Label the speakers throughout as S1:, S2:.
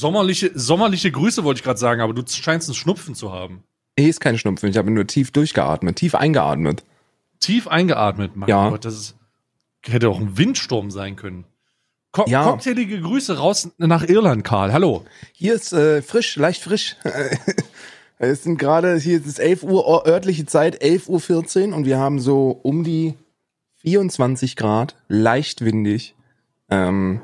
S1: Sommerliche, sommerliche Grüße wollte ich gerade sagen, aber du scheinst einen Schnupfen zu haben.
S2: Nee, ist kein Schnupfen. Ich habe nur tief durchgeatmet, tief eingeatmet.
S1: Tief eingeatmet, mein
S2: Ja.
S1: Gott, das ist, hätte auch ein Windsturm sein können. Co
S2: Ja.
S1: Cocktailige Grüße raus nach Irland, Karl. Hallo.
S2: Hier ist äh, frisch, leicht frisch. es sind gerade, hier ist es 11 Uhr or- örtliche Zeit, 11.14 Uhr und wir haben so um die 24 Grad, leicht windig. Ähm,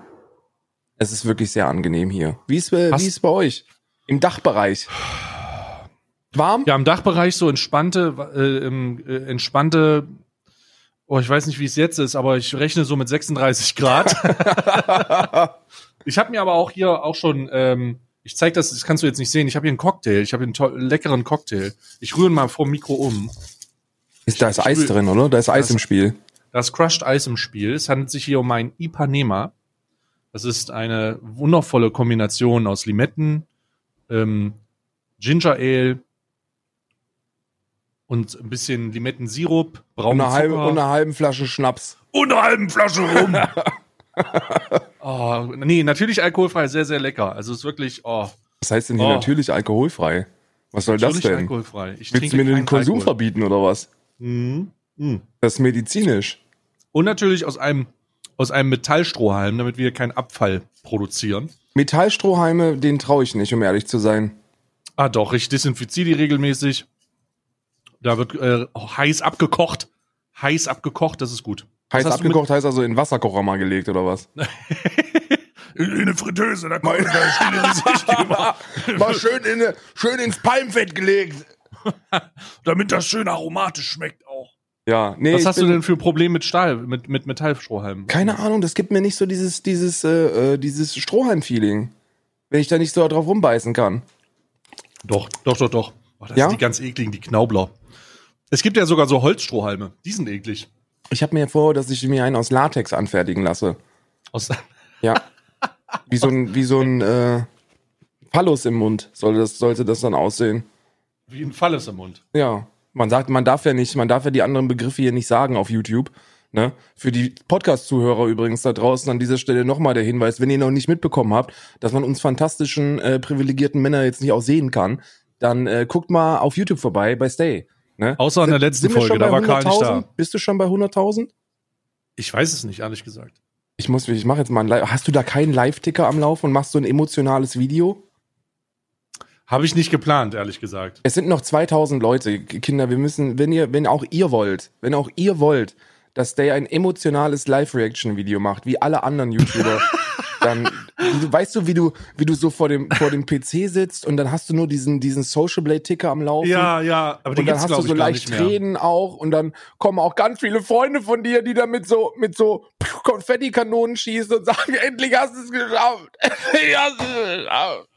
S2: es ist wirklich sehr angenehm hier. Wie ist, äh, wie ist bei euch? Im Dachbereich. Warm?
S1: Ja, im Dachbereich so entspannte, äh, äh, entspannte, oh, ich weiß nicht, wie es jetzt ist, aber ich rechne so mit 36 Grad. ich habe mir aber auch hier auch schon, ähm, ich zeig das, das kannst du jetzt nicht sehen, ich habe hier einen Cocktail, ich habe hier einen leckeren Cocktail. Ich rühre ihn mal vor Mikro um.
S2: Ist da ist Eis drin, oder? Da ist Eis
S1: Das-
S2: im Spiel.
S1: Da ist Crushed Eis im Spiel. Es handelt sich hier um ein Ipanema. Das ist eine wundervolle Kombination aus Limetten, ähm, Ginger Ale und ein bisschen Limettensirup,
S2: Und
S1: braunen
S2: eine, halbe,
S1: Zucker
S2: und eine halbe Flasche Schnaps.
S1: und eine halbe Flasche rum. oh, nee, natürlich alkoholfrei, sehr, sehr lecker. Also es ist wirklich, oh,
S2: Was heißt denn hier
S1: Oh.
S2: natürlich alkoholfrei? Was soll das
S1: natürlich
S2: denn?
S1: alkoholfrei. Ich
S2: Willst du mir den Konsum
S1: Alkohol.
S2: verbieten oder was?
S1: Mhm. Mhm.
S2: Das ist medizinisch.
S1: Und natürlich aus einem, aus einem Metallstrohhalm, damit wir keinen Abfall produzieren.
S2: Metallstrohhalme, den traue ich nicht, um ehrlich zu sein.
S1: Ah, doch, ich desinfiziere die regelmäßig. Da wird äh, heiß abgekocht. Heiß abgekocht, das ist gut.
S2: Heiß abgekocht heißt also in Wasserkocher mal gelegt oder was?
S1: In eine Fritteuse, da kommt da
S2: Mal schön, in, schön ins Palmfett gelegt.
S1: damit das schön aromatisch schmeckt.
S2: Ja, nee.
S1: Was hast du denn für Probleme mit Stahl, mit, mit Metallstrohhalmen?
S2: Keine Ahnung, das gibt mir nicht so dieses, dieses, äh, äh, dieses Strohhalm-Feeling. Wenn ich da nicht so drauf rumbeißen kann.
S1: Doch, doch, doch, doch. Oh, das
S2: Ja?
S1: sind die ganz ekligen, die Knaubler. Es gibt ja sogar so Holzstrohhalme. Die sind eklig.
S2: Ich habe mir vor, dass ich mir einen aus Latex anfertigen lasse.
S1: Aus,
S2: Ja. Wie so ein, wie so ein äh, Phallus im Mund sollte das, sollte das dann aussehen.
S1: wie ein Falles im Mund.
S2: Ja. Man sagt, man darf ja nicht, man darf ja die anderen Begriffe hier nicht sagen auf YouTube. Ne? Für die Podcast-Zuhörer übrigens da draußen an dieser Stelle nochmal der Hinweis, wenn ihr noch nicht mitbekommen habt, dass man uns fantastischen, äh, privilegierten Männer jetzt nicht auch sehen kann, dann äh, guckt mal auf YouTube vorbei bei Stay. Ne?
S1: Außer in der letzten Folge, da war Karl nicht
S2: 100.000?
S1: da.
S2: Bist du schon bei 100.000?
S1: Ich weiß es nicht, ehrlich gesagt.
S2: Ich muss, ich mache jetzt mal ein Live. Hast du da keinen Live-Ticker am Laufen und machst so ein emotionales Video?
S1: Habe ich nicht geplant, ehrlich gesagt.
S2: Es sind noch 2000 Leute, Kinder. Wir müssen, wenn ihr, wenn auch ihr wollt, wenn auch ihr wollt, dass der ein emotionales Live-Reaction-Video macht, wie alle anderen YouTuber, dann, du, weißt du, wie du, wie du so vor dem, vor dem PC sitzt und dann hast du nur diesen, diesen Social Blade-Ticker am Laufen.
S1: Ja, ja, aber die
S2: Und dann hast du so leicht. Tränen auch und dann kommen auch ganz viele Freunde von dir, die da mit so, mit so Konfettikanonen schießen und sagen, endlich hast du es geschafft. Endlich hast du es geschafft.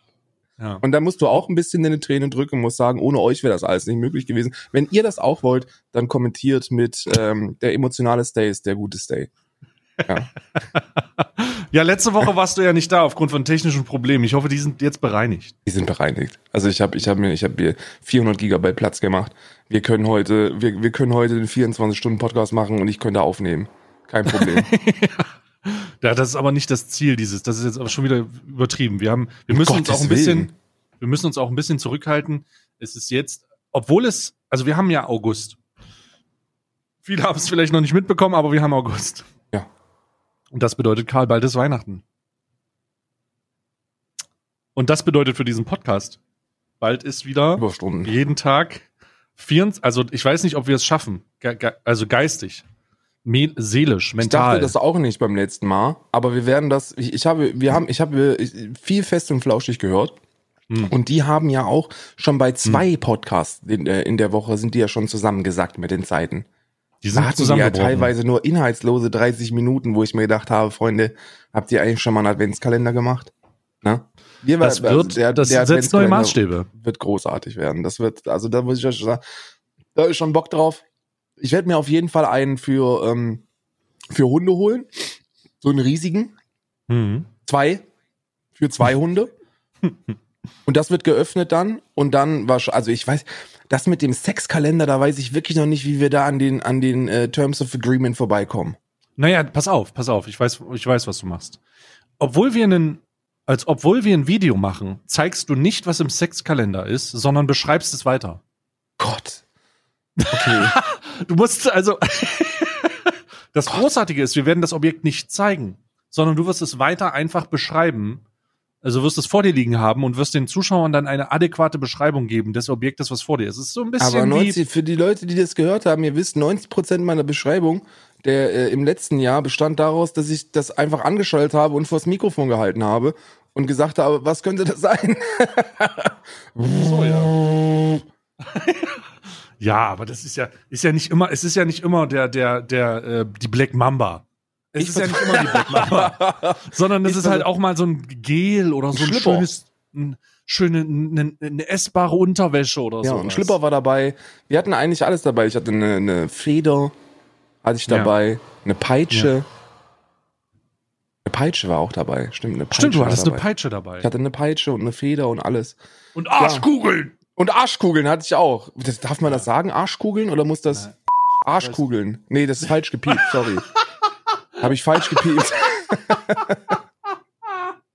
S1: Ja.
S2: Und dann musst du auch ein bisschen deine Tränen drücken und musst sagen, ohne euch wäre das alles nicht möglich gewesen. Wenn ihr das auch wollt, dann kommentiert mit ähm, der emotionale Stay ist der gute Stay. Ja.
S1: ja, letzte Woche warst du ja nicht da aufgrund von technischen Problemen. Ich hoffe, die sind jetzt bereinigt.
S2: Die sind bereinigt. Also ich habe ich hab mir ich habe mir 400 Gigabyte Platz gemacht. Wir können heute wir, wir können heute den 24 Stunden Podcast machen und ich könnte aufnehmen. Kein Problem.
S1: Ja, das ist aber nicht das Ziel dieses. Das ist jetzt aber schon wieder übertrieben. Wir haben, wir müssen uns
S2: Gottes
S1: auch ein bisschen,
S2: Willen.
S1: wir müssen uns auch ein bisschen zurückhalten. Es ist jetzt, obwohl es, also wir haben ja August. Viele haben es vielleicht noch nicht mitbekommen, aber wir haben August.
S2: Ja.
S1: Und das bedeutet, Karl, bald ist Weihnachten. Und das bedeutet für diesen Podcast, bald ist wieder
S2: Überstunden.
S1: jeden Tag 24, also ich weiß nicht, ob wir es schaffen, ge ge also geistig, me seelisch,
S2: Ich
S1: mental.
S2: dachte das auch nicht beim letzten Mal, aber wir werden das. Ich, ich habe, wir haben, ich habe viel fest und flauschig gehört.
S1: Hm.
S2: Und die haben ja auch schon bei zwei Podcasts in, der- in der Woche sind die ja schon zusammengesagt mit den Zeiten.
S1: die
S2: Da
S1: sind
S2: hatten die ja teilweise nur inhaltslose 30 Minuten, wo ich mir gedacht habe, Freunde, habt ihr eigentlich schon mal einen Adventskalender gemacht? Na? Wir,
S1: Das
S2: also
S1: wird, das setzt neue Maßstäbe.
S2: Wird großartig werden. Das wird, also da muss ich euch sagen, da ist schon Bock drauf. Ich werde mir auf jeden Fall einen für, ähm, für Hunde holen. So einen riesigen.
S1: Mhm.
S2: Zwei. Für zwei Hunde. Und das wird geöffnet dann. Und dann war, sch- also ich weiß, das mit dem Sexkalender, da weiß ich wirklich noch nicht, wie wir da an den, an den äh, Terms of Agreement vorbeikommen.
S1: Naja, pass auf, pass auf, ich weiß, ich weiß, was du machst. Obwohl wir einen, als obwohl wir ein Video machen, zeigst du nicht, was im Sexkalender ist, sondern beschreibst es weiter.
S2: Gott. Okay.
S1: Du musst also. das Großartige ist, wir werden das Objekt nicht zeigen, sondern du wirst es weiter einfach beschreiben. Also wirst es vor dir liegen haben und wirst den Zuschauern dann eine adäquate Beschreibung geben des Objektes, was vor dir ist. Es ist so ein bisschen
S2: Aber
S1: wie
S2: 90, für die Leute, die das gehört haben, ihr wisst, 90 Prozent meiner Beschreibung der äh, im letzten Jahr bestand daraus, dass ich das einfach angeschaltet habe und vors Mikrofon gehalten habe und gesagt habe, was könnte das sein?
S1: so, ja. ja, aber das ist ja, ist ja nicht immer, es ist ja nicht immer der, der, der, äh, die Black Mamba. Es
S2: Ich
S1: ist ja nicht immer die Black Mamba. sondern es
S2: Ich
S1: ist halt auch mal so ein Gel oder so ein
S2: Schlipper.
S1: schönes, ein, schöne, eine, eine essbare Unterwäsche oder
S2: Ja,
S1: so.
S2: ein Schlipper war dabei. Wir hatten eigentlich alles dabei. Ich hatte eine, eine Feder, hatte ich
S1: Ja.
S2: dabei, eine Peitsche. Eine Peitsche war auch dabei. Stimmt, eine Peitsche
S1: Stimmt, du hattest eine Peitsche dabei.
S2: Ich hatte eine Peitsche und eine Feder und alles.
S1: Und Arschkugeln!
S2: Und Arschkugeln hatte ich auch. Das, darf man das sagen, Arschkugeln? Oder muss das Arschkugeln? Nee, das ist falsch gepiept, sorry. Habe ich falsch gepiept.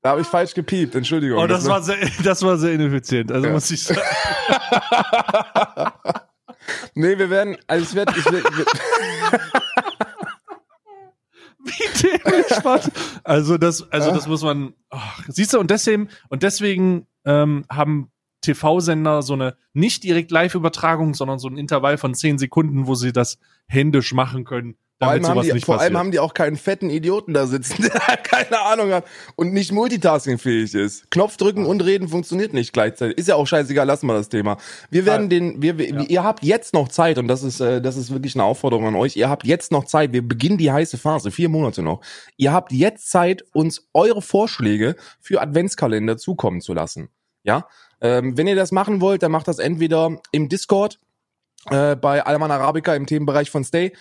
S2: da habe ich falsch gepiept, Entschuldigung.
S1: Oh, das war sehr, das war sehr ineffizient. Also
S2: Ja.
S1: muss ich sagen.
S2: Nee, wir werden, also ich werde, ich werd, wir-
S1: Wie dementsprechend. Also das, also das muss man. Ach, siehst du, und deswegen, und deswegen ähm, haben TV-Sender so eine nicht direkt Live-Übertragung, sondern so ein Intervall von zehn Sekunden, wo sie das händisch machen können,
S2: vor allem, haben die, vor allem haben die auch keinen fetten Idioten da sitzen, der keine Ahnung hat und nicht multitaskingfähig ist. Knopf drücken und reden funktioniert nicht gleichzeitig. Ist ja auch scheißegal, lassen wir das Thema. Wir werden den, wir, wir, ihr habt jetzt noch Zeit und das ist, äh, das ist wirklich eine Aufforderung an euch. Ihr habt jetzt noch Zeit. Wir beginnen die heiße Phase, vier Monate noch. Ihr habt jetzt Zeit, uns eure Vorschläge für Adventskalender zukommen zu lassen. Ja, ähm, wenn ihr das machen wollt, dann macht das entweder im Discord äh, bei Alman Arabica im Themenbereich von Stay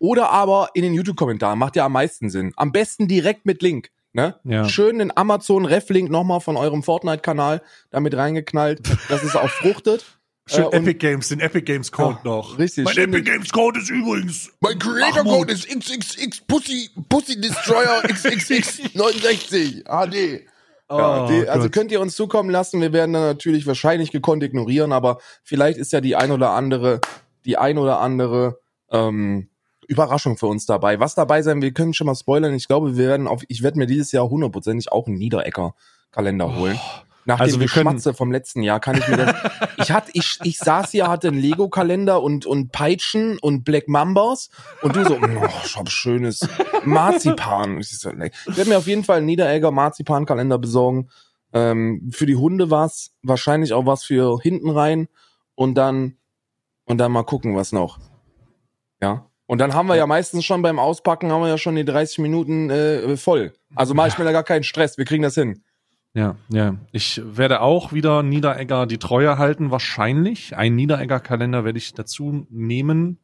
S2: oder aber in den YouTube-Kommentaren. Macht ja am meisten Sinn. Am besten direkt mit Link. Ne?
S1: Ja.
S2: Schön den Amazon Ref-Link nochmal von eurem Fortnite-Kanal damit reingeknallt, dass es auch fruchtet.
S1: Schön
S2: Äh,
S1: Epic Games, den Epic Games Code
S2: Ja,
S1: noch.
S2: richtig,
S1: Mein Epic Games Code ist übrigens.
S2: Mein
S1: Creator Code
S2: ist XXX Pussy, Pussy Destroyer XXX 69 HD. Ja,
S1: Oh,
S2: die, also
S1: Gott.
S2: könnt ihr uns zukommen lassen. Wir werden dann natürlich wahrscheinlich gekonnt ignorieren, aber vielleicht ist ja die ein oder andere, die ein oder andere ähm, Überraschung für uns dabei. Was dabei sein, wir können schon mal spoilern. Ich glaube, wir werden auf, ich werde mir dieses Jahr hundertprozentig auch einen Niederecker-Kalender holen. Nach
S1: Also
S2: dem Geschmatze vom letzten Jahr kann ich mir das. ich hatte, ich, ich saß hier, hatte einen Lego-Kalender und und Peitschen und Black Mambas und du so, oh, ich hab schönes Marzipan. Ich werde mir auf jeden Fall einen Niederegger Marzipan-Kalender besorgen. Ähm, für die Hunde was, wahrscheinlich auch was für hinten rein und dann und dann mal gucken, was noch. Ja. Und dann haben wir ja meistens schon beim Auspacken haben wir ja schon die 30 Minuten äh, voll. Also mache ich mir da gar keinen Stress. Wir kriegen das hin.
S1: Ja, ja. Ich werde auch wieder Niederegger die Treue halten, wahrscheinlich. Ein Niederegger-Kalender werde ich dazu nehmen.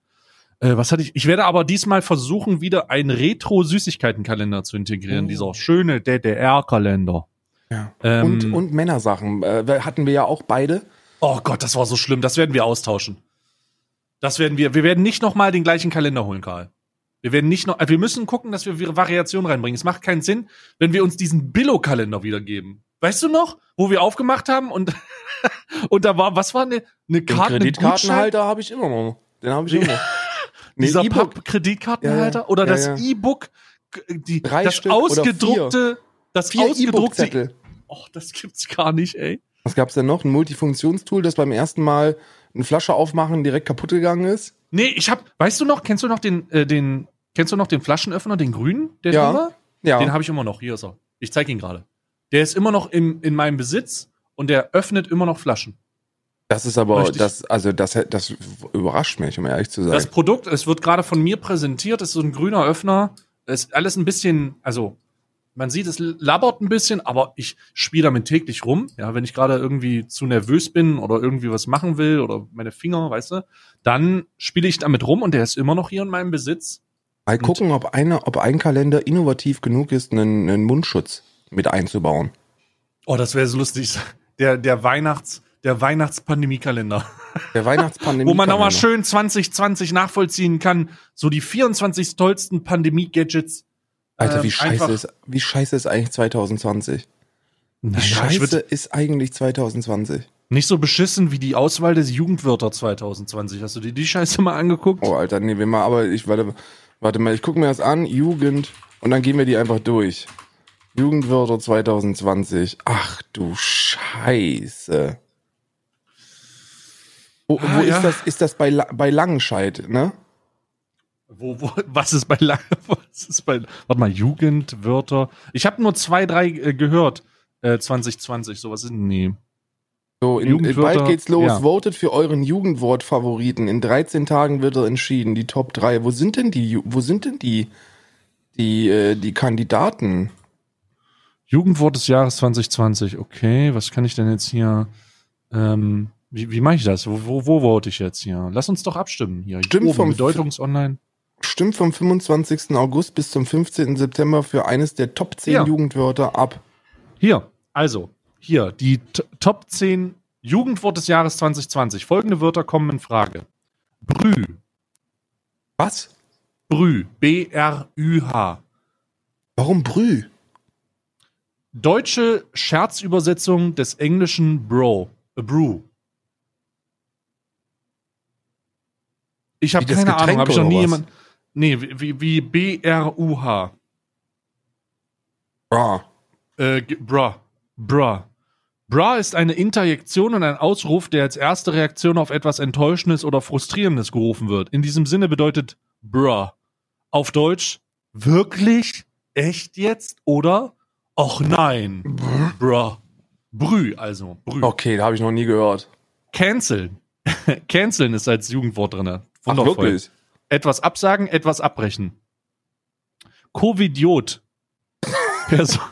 S1: Äh, was hatte ich? Ich werde aber diesmal versuchen, wieder einen Retro-Süßigkeiten-Kalender zu integrieren.
S2: Oh.
S1: Dieser schöne DDR-Kalender.
S2: Ja.
S1: Ähm,
S2: und, und Männersachen äh, hatten wir ja auch beide.
S1: Oh Gott, das war so schlimm. Das werden wir austauschen. Das werden wir. Wir werden nicht nochmal den gleichen Kalender holen, Karl. Wir werden nicht noch. äh, Wir müssen gucken, dass wir Variationen reinbringen. Es macht keinen Sinn, wenn wir uns diesen Billo-Kalender wiedergeben. Weißt du noch, wo wir aufgemacht haben und und da war was war eine eine
S2: Den
S1: Karte, Gutschein,
S2: Kreditkartenhalter habe ich immer noch. Den habe ich immer noch. Nee,
S1: dieser
S2: E-Book.
S1: Papp-Kreditkartenhalter
S2: Ja, ja.
S1: oder
S2: Ja,
S1: das. E-Book, die
S2: Drei
S1: das
S2: Stück oder
S1: ausgedruckte, das
S2: Vier
S1: ausgedruckte.
S2: E-Book-Zettel.
S1: Oh, das gibt's gar nicht, ey.
S2: Was gab's denn noch? Ein Multifunktionstool, das beim ersten Mal eine Flasche aufmachen direkt kaputt gegangen ist.
S1: Nee, ich hab, weißt du noch, kennst du noch den, äh, den, kennst du noch den Flaschenöffner, den grünen, der
S2: Ja.
S1: war?
S2: Ja.
S1: Den habe ich immer noch. Hier ist er. Ich zeig ihn gerade. Der ist immer noch im, in meinem Besitz und der öffnet immer noch Flaschen.
S2: das ist aber,
S1: Richtig.
S2: das, also das, das überrascht mich, um ehrlich zu sein.
S1: Das Produkt, es wird gerade von mir präsentiert, ist so ein grüner Öffner. Ist alles ein bisschen, also man sieht, es labbert ein bisschen, aber ich spiele damit täglich rum. Ja, wenn ich gerade irgendwie zu nervös bin oder irgendwie was machen will oder meine Finger, weißt du, dann spiele ich damit rum und der ist immer noch hier in meinem Besitz.
S2: Mal gucken, ob, eine, ob ein Kalender innovativ genug ist, einen, einen Mundschutz mit einzubauen.
S1: Oh, das wäre so lustig. Der, der Weihnachts, der Weihnachtspandemiekalender.
S2: Der Weihnachtspandemie.
S1: Wo man nochmal schön 2020 nachvollziehen kann. So die 24 tollsten Pandemie-Gadgets.
S2: Alter, wie
S1: ähm,
S2: scheiße
S1: einfach-
S2: ist, wie scheiße ist eigentlich 2020? Wie
S1: ich
S2: scheiße ist eigentlich 2020?
S1: nicht so beschissen wie die Auswahl des Jugendwörter 2020. Hast du dir die Scheiße mal angeguckt?
S2: Oh, Alter, nee, wir mal, aber ich, warte, warte mal, ich gucke mir das an, Jugend, und dann gehen wir die einfach durch. Jugendwörter 2020. Ach du Scheiße. Wo,
S1: Ah,
S2: wo
S1: ja.
S2: ist das? Ist das bei, bei Langenscheid, ne?
S1: Wo, wo, was ist bei was ist bei Warte mal, Jugendwörter. Ich habe nur zwei, drei äh, gehört. Äh, 2020, sowas ist nee.
S2: So, in,
S1: Jugendwörter,
S2: bald geht's los.
S1: ja.
S2: Votet für euren Jugendwort-Favoriten. In 13 Tagen wird er entschieden. Die Top 3. Wo sind denn die, wo sind denn die, die, äh, die Kandidaten?
S1: Jugendwort des Jahres 2020. Okay, was kann ich denn jetzt hier? Ähm, wie wie mache ich das? Wo, wo, wo vote ich jetzt hier? Lass uns doch abstimmen hier.
S2: Stimmt
S1: Oben,
S2: vom
S1: Bedeutungs-Online.
S2: Stimmt vom 25. August bis zum 15. September für eines der Top 10
S1: Ja.
S2: Jugendwörter ab.
S1: Hier, also, hier, die Top 10 Jugendwort des Jahres 2020. Folgende Wörter kommen in Frage. Brü,
S2: Was?
S1: Brü, B-R-Ü-H.
S2: Warum Brü?
S1: Deutsche Scherzübersetzung des englischen Bro, a Brew. Ich habe keine Ahnung, habe ich noch nie
S2: was?
S1: jemand. Nee, wie, wie, B-R-U-H.
S2: Bra.
S1: Äh, bruh. Bruh. Bruh ist eine Interjektion und ein Ausruf, der als erste Reaktion auf etwas Enttäuschendes oder Frustrierendes gerufen wird. In diesem Sinne bedeutet bruh. Auf Deutsch, wirklich? Echt jetzt? Oder? Och nein. Bruh. Brü, also. Brü.
S2: Okay, da habe ich noch nie gehört.
S1: Canceln. Canceln ist als Jugendwort drin.
S2: Ach,
S1: Wundervoll.
S2: wirklich?
S1: Etwas absagen, etwas abbrechen. Covidiot. Person.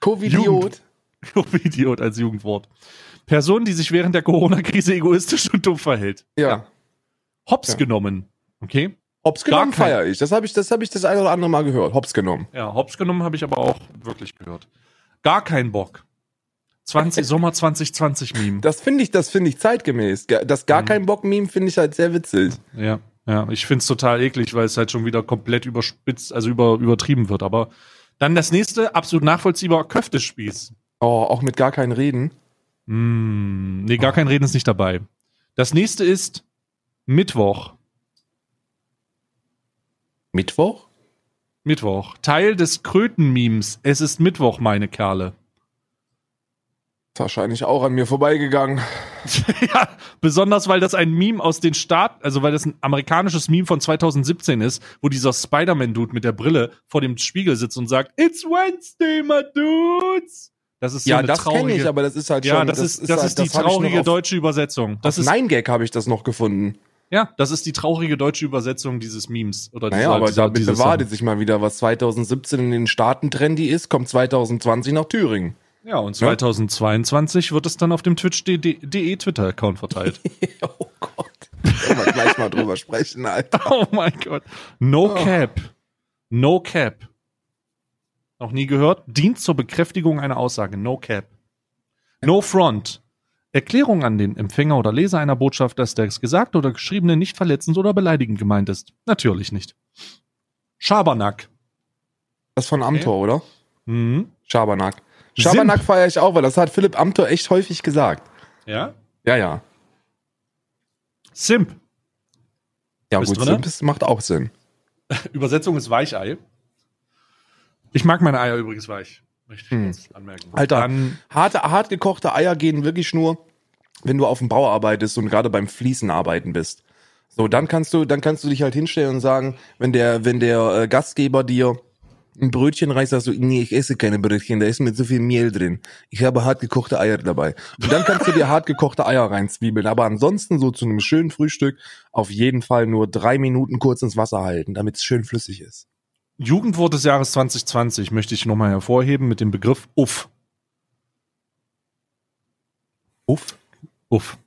S2: Covidiot.
S1: Covidiot als Jugendwort. Person, die sich während der Corona-Krise egoistisch und dumm verhält.
S2: Ja.
S1: Hops
S2: Ja.
S1: genommen. Okay?
S2: Hops genommen feiere ich. Das habe ich, das habe ich das eine oder andere Mal gehört. Hops genommen.
S1: Ja, Hops genommen habe ich aber auch wirklich gehört. Gar kein Bock. 20, Sommer 2020 Meme.
S2: Das finde ich, das finde ich zeitgemäß. Ge- Das gar
S1: Mhm.
S2: kein Bock-Meme finde ich halt sehr witzig.
S1: Ja, ja. Ich find's total eklig, weil es halt schon wieder komplett überspitzt, also über, übertrieben wird. Aber dann das nächste, absolut nachvollziehbar, Köftespieß.
S2: Oh, auch mit gar kein Reden.
S1: Mm, nee, gar kein Reden ist nicht dabei. Das nächste ist Mittwoch.
S2: Mittwoch?
S1: Mittwoch. Teil des Kröten-Memes. Es ist Mittwoch, meine Kerle.
S2: Ist wahrscheinlich auch an mir vorbeigegangen.
S1: ja, besonders weil das ein Meme aus den Staaten, also weil das ein amerikanisches Meme von 2017 ist, wo dieser Spider-Man-Dude mit der Brille vor dem Spiegel sitzt und sagt, It's Wednesday, my dudes. Das ist so
S2: ja,
S1: eine
S2: das kenne ich, aber das ist halt
S1: ja,
S2: schon.
S1: das, ist, das
S2: halt-
S1: ist die
S2: das hab ich noch
S1: traurige
S2: auf,
S1: deutsche Übersetzung. Das ist,
S2: Nein Gag habe ich das noch gefunden.
S1: ja, das ist die traurige deutsche Übersetzung dieses Memes. Oder
S2: Naja,
S1: dieser,
S2: aber
S1: dieser,
S2: da
S1: dieses
S2: bewahrte sich mal wieder, was 2017 in den Staaten trendy ist, kommt 2020 nach Thüringen.
S1: Ja, und 2022 wird es dann auf dem Twitch.de Twitter-Account verteilt.
S2: oh Gott. Können wir gleich mal drüber sprechen, Alter.
S1: Oh mein Gott. No Cap. No Cap. Noch nie gehört? Dient zur Bekräftigung einer Aussage. No Cap. No Front. Erklärung an den Empfänger oder Leser einer Botschaft, dass das Gesagte oder Geschriebene nicht verletzend oder beleidigend gemeint ist. Natürlich nicht. Schabernack.
S2: Das von Amtor, oder?
S1: Mhm.
S2: Schabernack. Schabernack
S1: Simp.
S2: feiere ich auch, weil das hat Philipp Amthor echt häufig gesagt.
S1: Ja?
S2: Ja, ja.
S1: Simp.
S2: Ja,
S1: Bist
S2: gut,
S1: drinne?
S2: Simples macht auch Sinn.
S1: Übersetzung ist Weichei. Ich mag meine Eier übrigens weich. Möchte ich
S2: Hm.
S1: anmerken.
S2: Alter.
S1: Dann,
S2: Harte, hart gekochte Eier gehen wirklich nur, wenn du auf dem Bau arbeitest und gerade beim Fließen arbeiten bist. So, dann kannst du, dann kannst du dich halt hinstellen und sagen, wenn der, wenn der äh, Gastgeber dir ein Brötchen reißt, sagst du, nee, ich esse keine Brötchen, da ist mit so viel Mehl drin. Ich habe hart gekochte Eier dabei. Und dann kannst du dir hart gekochte Eier reinzwiebeln. Aber ansonsten so zu einem schönen Frühstück auf jeden Fall nur drei Minuten kurz ins Wasser halten, damit es schön flüssig ist.
S1: Jugendwort des Jahres 2020 möchte ich nochmal hervorheben mit dem Begriff Uff.
S2: Uff.
S1: Uff.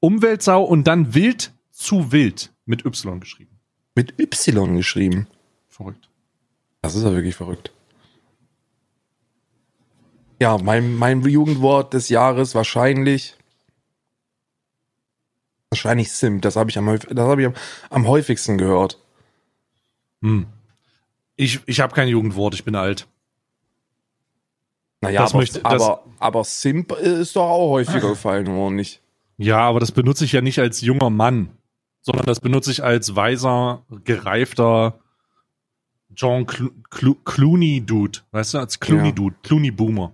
S1: Umweltsau und dann wild zu wild mit Y geschrieben.
S2: Mit Y geschrieben.
S1: Verrückt.
S2: Das ist ja wirklich verrückt. Ja, mein, mein Jugendwort des Jahres wahrscheinlich. Wahrscheinlich Sim. Das habe ich, am, das hab ich am, am häufigsten gehört.
S1: Hm. Ich, ich habe kein Jugendwort, ich bin alt.
S2: Naja,
S1: Das
S2: aber,
S1: möchte- das-
S2: aber, aber Simp ist doch auch häufiger gefallen, oder nicht?
S1: Ja, aber das benutze ich ja nicht als junger Mann, sondern das benutze ich als weiser, gereifter John Clo Clo Clooney-Dude. Weißt du, als Clooney-Dude, Clooney-Boomer.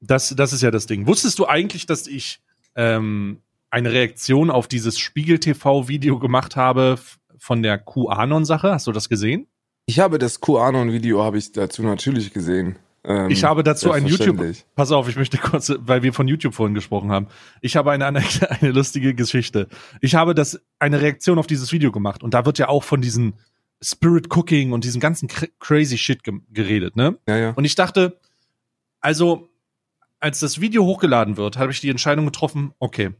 S1: Das, das ist ja das Ding. Wusstest du eigentlich, dass ich ähm, eine Reaktion auf dieses Spiegel-TV-Video gemacht habe von der QAnon-Sache? Hast du das gesehen?
S2: Ich habe das QAnon-Video, habe ich dazu natürlich gesehen. Ähm,
S1: Ich habe dazu ein YouTube. Pass auf, ich möchte kurz, weil wir von YouTube vorhin gesprochen haben. Ich habe eine, eine, eine lustige Geschichte. Ich habe das eine Reaktion auf dieses Video gemacht und da wird ja auch von diesen Spirit Cooking und diesem ganzen cr crazy Shit ge geredet, ne?
S2: Ja, ja.
S1: Und ich dachte, also als das Video hochgeladen wird, habe ich die Entscheidung getroffen, okay,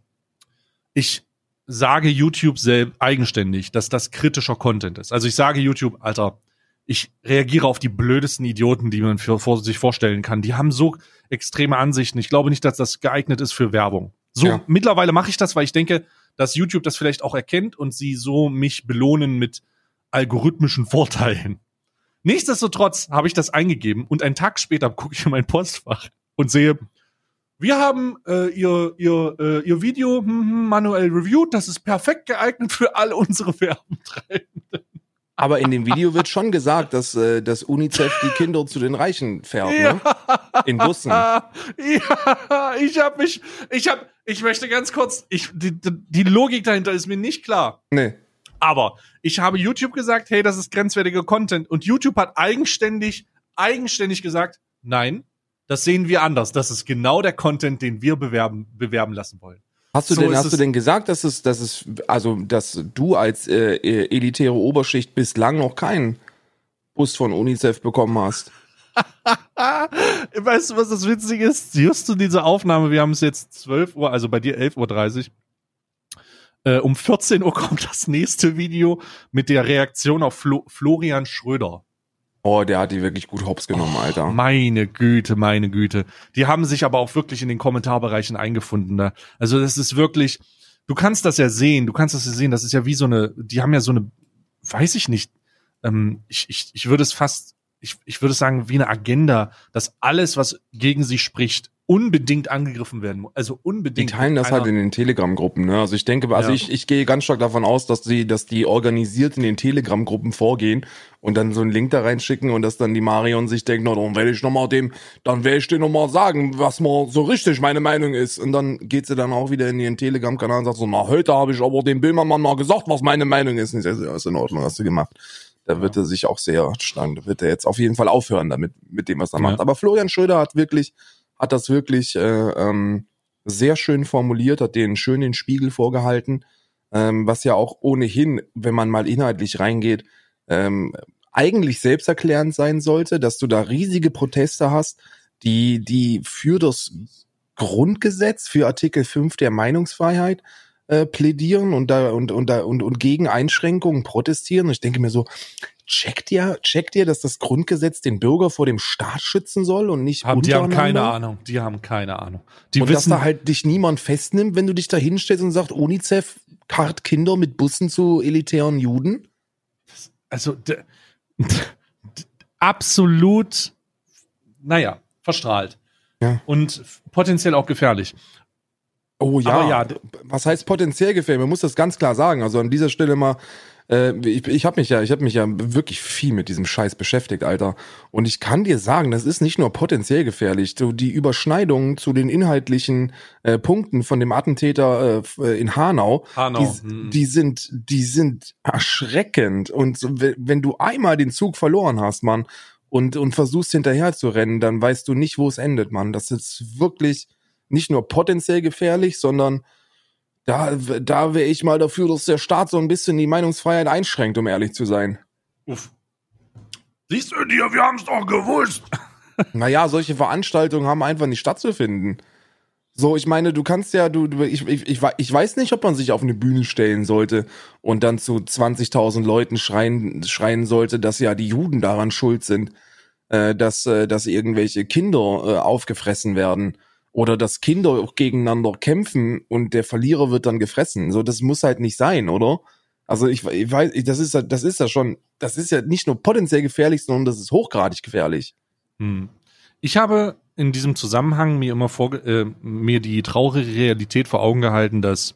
S1: ich sage YouTube selbst eigenständig, dass das kritischer Content ist. Also ich sage YouTube, Alter, ich reagiere auf die blödesten Idioten, die man für, vor, sich vorstellen kann. Die haben so extreme Ansichten. Ich glaube nicht, dass das geeignet ist für Werbung. So,
S2: Ja.
S1: mittlerweile mache ich das, weil ich denke, dass YouTube das vielleicht auch erkennt und sie so mich belohnen mit algorithmischen Vorteilen. Nichtsdestotrotz habe ich das eingegeben und einen Tag später gucke ich in mein Postfach und sehe, wir haben äh, ihr, ihr, äh, ihr Video hm, hm, manuell reviewed. Das ist perfekt geeignet für all unsere Werbetreibenden.
S2: Aber in dem Video wird schon gesagt, dass, äh, dass UNICEF die Kinder zu den Reichen fährt, ne? In Bussen.
S1: Ja, ich habe mich, ich habe, ich möchte ganz kurz, ich, die, die Logik dahinter ist mir nicht klar.
S2: Nee.
S1: Aber ich habe YouTube gesagt, hey, das ist grenzwertiger Content. Und YouTube hat eigenständig, eigenständig gesagt, nein, das sehen wir anders. Das ist genau der Content, den wir bewerben, bewerben lassen wollen.
S2: Hast du
S1: So
S2: denn, hast du denn gesagt, dass es, dass es, also, dass du als äh, äh, elitäre Oberschicht bislang noch keinen Bus von UNICEF bekommen hast?
S1: Weißt du, was das Witzige ist? Just zu dieser Aufnahme, wir haben es jetzt 12 Uhr, also bei dir 11.30 Uhr. Äh, um 14 Uhr kommt das nächste Video mit der Reaktion auf Flo Florian Schröder.
S2: Oh, der hat die wirklich gut hops genommen, Alter.
S1: Meine Güte, meine Güte. Die haben sich aber auch wirklich in den Kommentarbereichen eingefunden. Ne? Also das ist wirklich, du kannst das ja sehen, du kannst das ja sehen, das ist ja wie so eine, die haben ja so eine, weiß ich nicht, ähm, ich, ich, ich würde es fast, ich, ich würde sagen, wie eine Agenda, dass alles, was gegen sie spricht, unbedingt angegriffen werden muss. Also
S2: Die
S1: unbedingt.
S2: teilen das halt in den Telegram-Gruppen, ne? Also ich denke, also
S1: Ja.
S2: ich, ich gehe ganz stark davon aus, dass die, dass die organisiert in den Telegram-Gruppen vorgehen und dann so einen Link da reinschicken und dass dann die Marion sich denkt, na, dann werde ich noch mal dem, dann werde ich dir noch mal sagen, was mal so richtig meine Meinung ist. Und dann geht sie dann auch wieder in ihren Telegram-Kanal und sagt so, na, heute habe ich aber dem Böhmermann mal gesagt, was meine Meinung ist. Und ich sage, ja, ist in Ordnung, hast du gemacht. Da wird er sich auch sehr stark, da wird er jetzt auf jeden Fall aufhören damit, mit dem, was er
S1: Ja.
S2: macht. Aber Florian Schröder hat wirklich, hat das wirklich äh, ähm, sehr schön formuliert, hat den schön den Spiegel vorgehalten, ähm, was ja auch ohnehin, wenn man mal inhaltlich reingeht, ähm, eigentlich selbsterklärend sein sollte, dass du da riesige Proteste hast, die, die für das Grundgesetz, für Artikel 5 der Meinungsfreiheit äh, plädieren und da und, und, und, und gegen Einschränkungen protestieren. Und ich denke mir so, checkt ihr, checkt ihr, dass das Grundgesetz den Bürger vor dem Staat schützen soll und nicht
S1: haben, die haben keine? Ahnung. Die haben keine Ahnung. Die
S2: und dass
S1: wissen
S2: da halt dich niemand festnimmt, wenn du dich da hinstellst und sagst, UNICEF karrt Kinder mit Bussen zu elitären Juden?
S1: also absolut, naja, verstrahlt.
S2: Ja.
S1: Und potenziell auch gefährlich.
S2: Oh ja.
S1: Ja,
S2: Was heißt potenziell gefährlich? Man muss das ganz klar sagen. Also an dieser Stelle mal, äh, ich, ich habe mich ja, ich habe mich ja wirklich viel mit diesem Scheiß beschäftigt, Alter. Und ich kann dir sagen, das ist nicht nur potenziell gefährlich. So die Überschneidungen zu den inhaltlichen äh, Punkten von dem Attentäter äh, äh, in Hanau,
S1: Hanau,
S2: die,
S1: hm.
S2: die sind, die sind erschreckend. Und so, we- wenn du einmal den Zug verloren hast, Mann, und, und versuchst hinterher zu rennen, dann weißt du nicht, wo es endet, Mann. Das ist wirklich nicht nur potenziell gefährlich, sondern da, da wäre ich mal dafür, dass der Staat so ein bisschen die Meinungsfreiheit einschränkt, um ehrlich zu sein.
S1: Uff. Siehst du dir, wir haben es doch gewusst.
S2: Naja, solche Veranstaltungen haben einfach nicht stattzufinden. So, ich meine, du kannst ja, du, ich, ich, ich weiß nicht, ob man sich auf eine Bühne stellen sollte und dann zu 20.000 Leuten schreien, schreien sollte, dass ja die Juden daran schuld sind, äh, dass, äh, dass irgendwelche Kinder äh, aufgefressen werden oder dass Kinder auch gegeneinander kämpfen und der Verlierer wird dann gefressen. So, das muss halt nicht sein, oder? Also ich, ich weiß, das ist ja, das ist ja schon, das ist ja nicht nur potenziell gefährlich, sondern das ist hochgradig gefährlich.
S1: Hm. Ich habe in diesem Zusammenhang mir immer vor, äh, mir die traurige Realität vor Augen gehalten, dass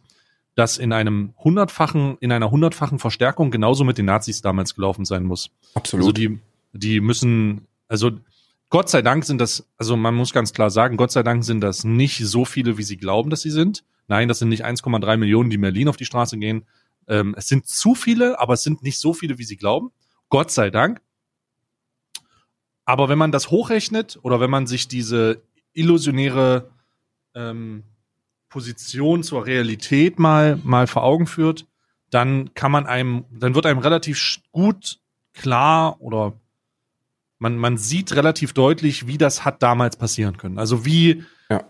S1: das in einem hundertfachen, in einer hundertfachen Verstärkung genauso mit den Nazis damals gelaufen sein muss.
S2: Absolut.
S1: Also die, die müssen, also Gott sei Dank sind das, also man muss ganz klar sagen, Gott sei Dank sind das nicht so viele, wie sie glauben, dass sie sind. Nein, das sind nicht 1,3 Millionen, die in Berlin auf die Straße gehen. Ähm, es sind zu viele, aber es sind nicht so viele, wie sie glauben. Gott sei Dank. Aber wenn man das hochrechnet oder wenn man sich diese illusionäre ähm, Position zur Realität mal, mal vor Augen führt, dann kann man einem, dann wird einem relativ gut klar oder man, man sieht relativ deutlich, wie das hat damals passieren können. Also wie,
S2: Ja.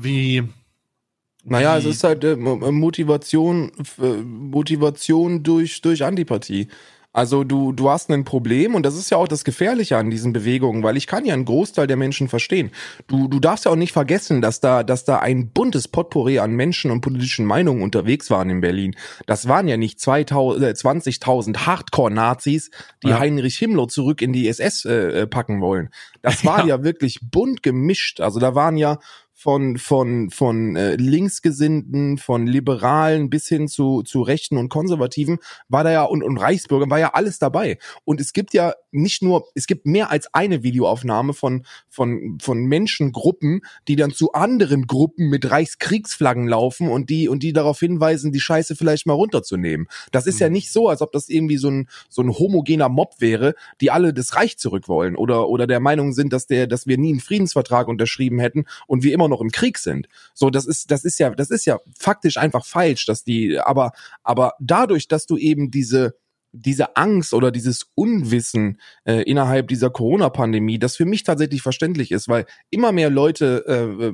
S1: wie,
S2: Naja, es ist halt äh, Mo- Motivation, äh, Motivation durch, durch Antipathie. Also du, du hast ein Problem und das ist ja auch das Gefährliche an diesen Bewegungen, weil ich kann ja einen Großteil der Menschen verstehen. Du, du darfst ja auch nicht vergessen, dass da, dass da ein buntes Potpourri an Menschen und politischen Meinungen unterwegs waren in Berlin. Das waren ja nicht 2000, äh, 20.000 Hardcore-Nazis, die
S1: Ja.
S2: Heinrich Himmler zurück in die SS äh, äh, packen wollen. Das war ja. wirklich bunt gemischt. Also da waren ja von von von äh, linksgesinnten, von Liberalen bis hin zu zu Rechten und Konservativen war da ja und und Reichsbürgern war ja alles dabei. Und es gibt ja nicht nur, es gibt mehr als eine Videoaufnahme von von von Menschengruppen, die dann zu anderen Gruppen mit Reichskriegsflaggen laufen und die und die darauf hinweisen, die Scheiße vielleicht mal runterzunehmen. Das ist ja
S1: Mhm.
S2: nicht so, als ob das irgendwie so ein so ein homogener Mob wäre, die alle das Reich zurück wollen oder oder der Meinung sind, dass der dass wir nie einen Friedensvertrag unterschrieben hätten und wir immer noch im Krieg sind. So, das ist, das ist ja, das ist ja faktisch einfach falsch, dass die, aber, aber dadurch, dass du eben diese, diese Angst oder dieses Unwissen äh, innerhalb dieser Corona-Pandemie, das für mich tatsächlich verständlich ist, weil immer mehr Leute äh,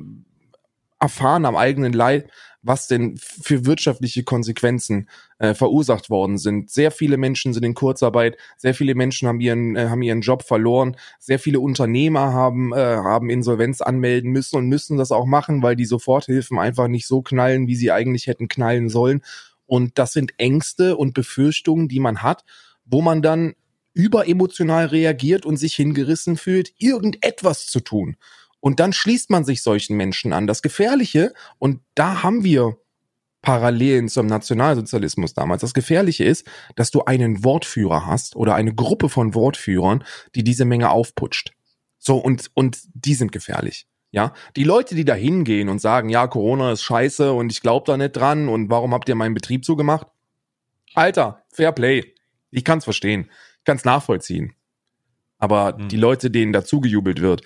S2: erfahren am eigenen Leib, was denn für wirtschaftliche Konsequenzen äh, verursacht worden sind. Sehr viele Menschen sind in Kurzarbeit, sehr viele Menschen haben ihren äh, haben ihren Job verloren, sehr viele Unternehmer haben äh, haben Insolvenz anmelden müssen und müssen das auch machen, weil die Soforthilfen einfach nicht so knallen, wie sie eigentlich hätten knallen sollen. Und das sind Ängste und Befürchtungen, die man hat, wo man dann überemotional reagiert und sich hingerissen fühlt, irgendetwas zu tun. Und dann schließt man sich solchen Menschen an. Das Gefährliche, und da haben wir Parallelen zum Nationalsozialismus damals. Das Gefährliche ist, dass du einen Wortführer hast oder eine Gruppe von Wortführern, die diese Menge aufputscht. So, und, und die sind gefährlich. Ja, die Leute, die da hingehen und sagen, ja, Corona ist scheiße und ich glaube da nicht dran und warum habt ihr meinen Betrieb so gemacht? Alter, Fair Play. Ich kann's verstehen. Ich kann's nachvollziehen. Aber
S1: Hm.
S2: die Leute, denen dazugejubelt wird,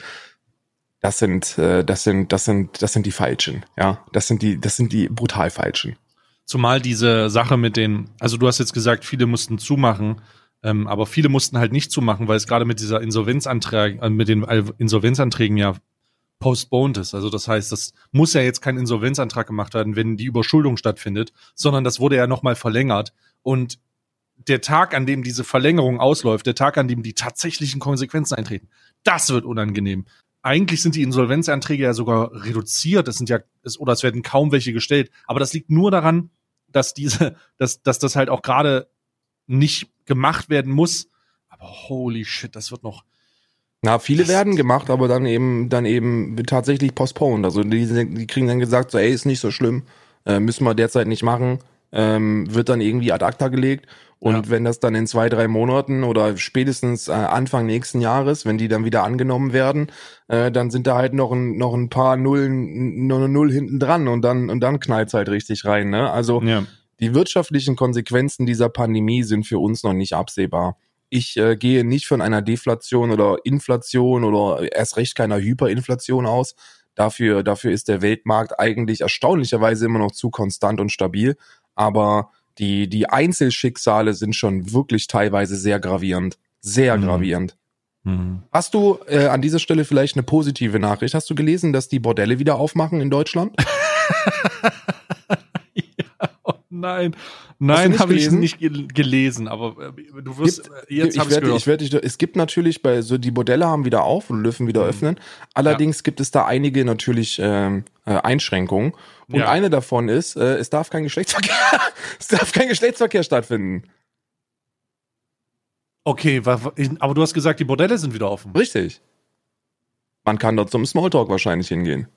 S2: das sind, äh, das sind, das sind, das sind die Falschen. Ja, das sind die, das sind die brutal Falschen.
S1: Zumal diese Sache mit den, also du hast jetzt gesagt, viele mussten zumachen, ähm, aber viele mussten halt nicht zumachen, weil es gerade mit dieser Insolvenzantrag, äh, mit den Insolvenzanträgen ja postponed ist. Also das heißt, das muss ja jetzt kein Insolvenzantrag gemacht werden, wenn die Überschuldung stattfindet, sondern das wurde ja nochmal verlängert. Und der Tag, an dem diese Verlängerung ausläuft, der Tag, an dem die tatsächlichen Konsequenzen eintreten, das wird unangenehm. Eigentlich sind die Insolvenzanträge ja sogar reduziert, es sind ja, es, oder es werden kaum welche gestellt. Aber das liegt nur daran, dass diese, dass, dass das halt auch gerade nicht gemacht werden muss. Aber holy shit, das wird noch.
S2: Na, viele werden gemacht, aber dann eben, dann eben tatsächlich postponed. Also die, die kriegen dann gesagt, so, ey, ist nicht so schlimm, äh, müssen wir derzeit nicht machen, ähm, wird dann irgendwie ad acta gelegt. Und
S1: Ja.
S2: wenn das dann in zwei, drei Monaten oder spätestens äh, Anfang nächsten Jahres, wenn die dann wieder angenommen werden, äh, dann sind da halt noch ein, noch ein paar Nullen, eine Null hinten dran und dann, und dann knallt's halt richtig rein, ne? Also,
S1: Ja.
S2: die wirtschaftlichen Konsequenzen dieser Pandemie sind für uns noch nicht absehbar. Ich äh, gehe nicht von einer Deflation oder Inflation oder erst recht keiner Hyperinflation aus. Dafür, dafür ist der Weltmarkt eigentlich erstaunlicherweise immer noch zu konstant und stabil. Aber die, die Einzelschicksale sind schon wirklich teilweise sehr gravierend. Sehr
S1: Mhm.
S2: gravierend.
S1: Mhm.
S2: Hast du äh, an dieser Stelle vielleicht eine positive Nachricht? Hast du gelesen, dass die Bordelle wieder aufmachen in Deutschland?
S1: ja, oh nein. Nein, habe ich nicht gel gelesen, aber äh, du wirst,
S2: Gibt-
S1: äh, jetzt
S2: ich
S1: habe ich
S2: werde, ich werde, dich- es gibt natürlich bei so die Bordelle haben wieder auf und dürfen wieder
S1: Mhm.
S2: öffnen. Allerdings gibt es da einige natürlich ähm, äh, Einschränkungen und
S1: Ja.
S2: eine davon ist, äh, es darf kein Geschlechtsverkehr, es darf kein Geschlechtsverkehr stattfinden.
S1: Okay, aber du hast gesagt, die Bordelle sind wieder offen.
S2: Richtig. Man kann dort zum Smalltalk wahrscheinlich hingehen.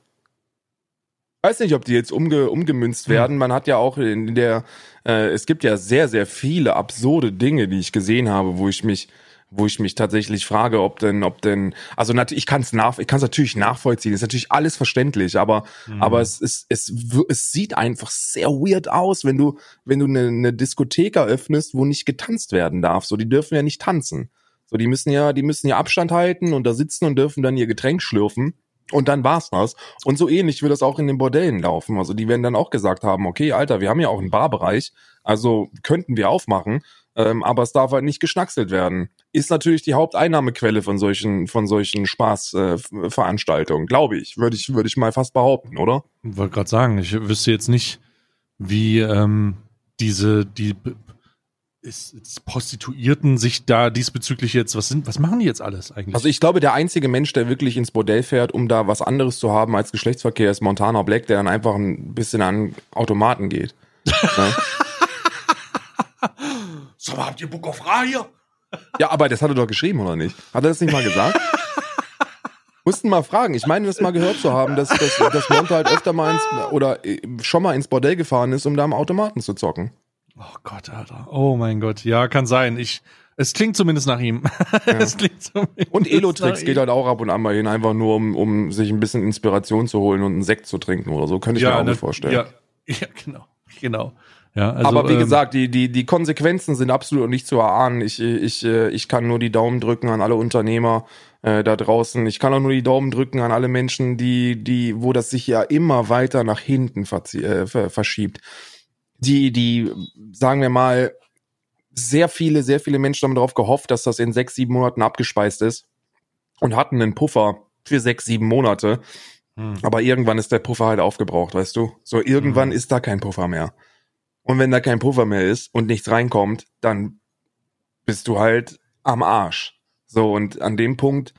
S2: Weiß nicht, ob die jetzt umge umgemünzt werden. Man hat ja auch in der, äh, es gibt ja sehr, sehr viele absurde Dinge, die ich gesehen habe, wo ich mich, wo ich mich tatsächlich frage, ob denn, ob denn, also natürlich, ich kann es nach, ich kann es natürlich nachvollziehen, ist natürlich alles verständlich, aber, mhm. aber es ist, es, es sieht einfach sehr weird aus, wenn du, wenn du eine, eine Diskothek eröffnest, wo nicht getanzt werden darf. So, die dürfen ja nicht tanzen. So, die müssen ja, die müssen ja Abstand halten und da sitzen und dürfen dann ihr Getränk schlürfen. Und dann war's das. Und so ähnlich wird das auch in den Bordellen laufen. Also die werden dann auch gesagt haben, okay, Alter, wir haben ja auch einen Barbereich, also könnten wir aufmachen, ähm, aber es darf halt nicht geschnackselt werden. Ist natürlich die Haupteinnahmequelle von solchen, von solchen Spaßveranstaltungen, äh, glaube ich. Würde ich, würde ich mal fast behaupten, oder?
S1: Ich wollte gerade sagen, ich wüsste jetzt nicht, wie ähm, diese, die ist, Prostituierten sich da diesbezüglich jetzt, was sind, was machen die jetzt alles eigentlich?
S2: Also ich glaube, der einzige Mensch, der wirklich ins Bordell fährt, um da was anderes zu haben als Geschlechtsverkehr, ist Montana Black, der dann einfach ein bisschen an Automaten geht. ne?
S1: Mal, habt ihr Book of Ra hier?
S2: ja, aber das hat er doch geschrieben, oder nicht? Hat er das nicht mal gesagt? Mussten mal fragen. Ich meine, das mal gehört zu haben, dass, dass, dass Monte halt öfter mal ins, oder äh, schon mal ins Bordell gefahren ist, um da am Automaten zu zocken.
S1: Oh Gott, Alter. Oh mein Gott. Ja, kann sein. Ich, es klingt zumindest nach ihm. Ja. es
S2: klingt zumindest und Elotrix geht halt auch ab und an mal hin, einfach nur um, um sich ein bisschen Inspiration zu holen und einen Sekt zu trinken oder so. Könnte ich ja, mir auch ne, nicht vorstellen.
S1: Ja, ja, genau. Genau.
S2: Ja, also, Aber wie ähm, gesagt, die, die, die Konsequenzen sind absolut nicht zu erahnen. Ich, ich, äh, ich kann nur die Daumen drücken an alle Unternehmer äh, da draußen. Ich kann auch nur die Daumen drücken an alle Menschen, die, die, wo das sich ja immer weiter nach hinten äh, verschiebt die, die, sagen wir mal, sehr viele, sehr viele Menschen haben darauf gehofft, dass das in sechs, sieben Monaten abgespeist ist und hatten einen Puffer für sechs, sieben Monate. Hm. Aber irgendwann ist der Puffer halt aufgebraucht, weißt du? So, irgendwann hm. ist da kein Puffer mehr. Und wenn da kein Puffer mehr ist und nichts reinkommt, dann bist du halt am Arsch. So, und an dem Punkt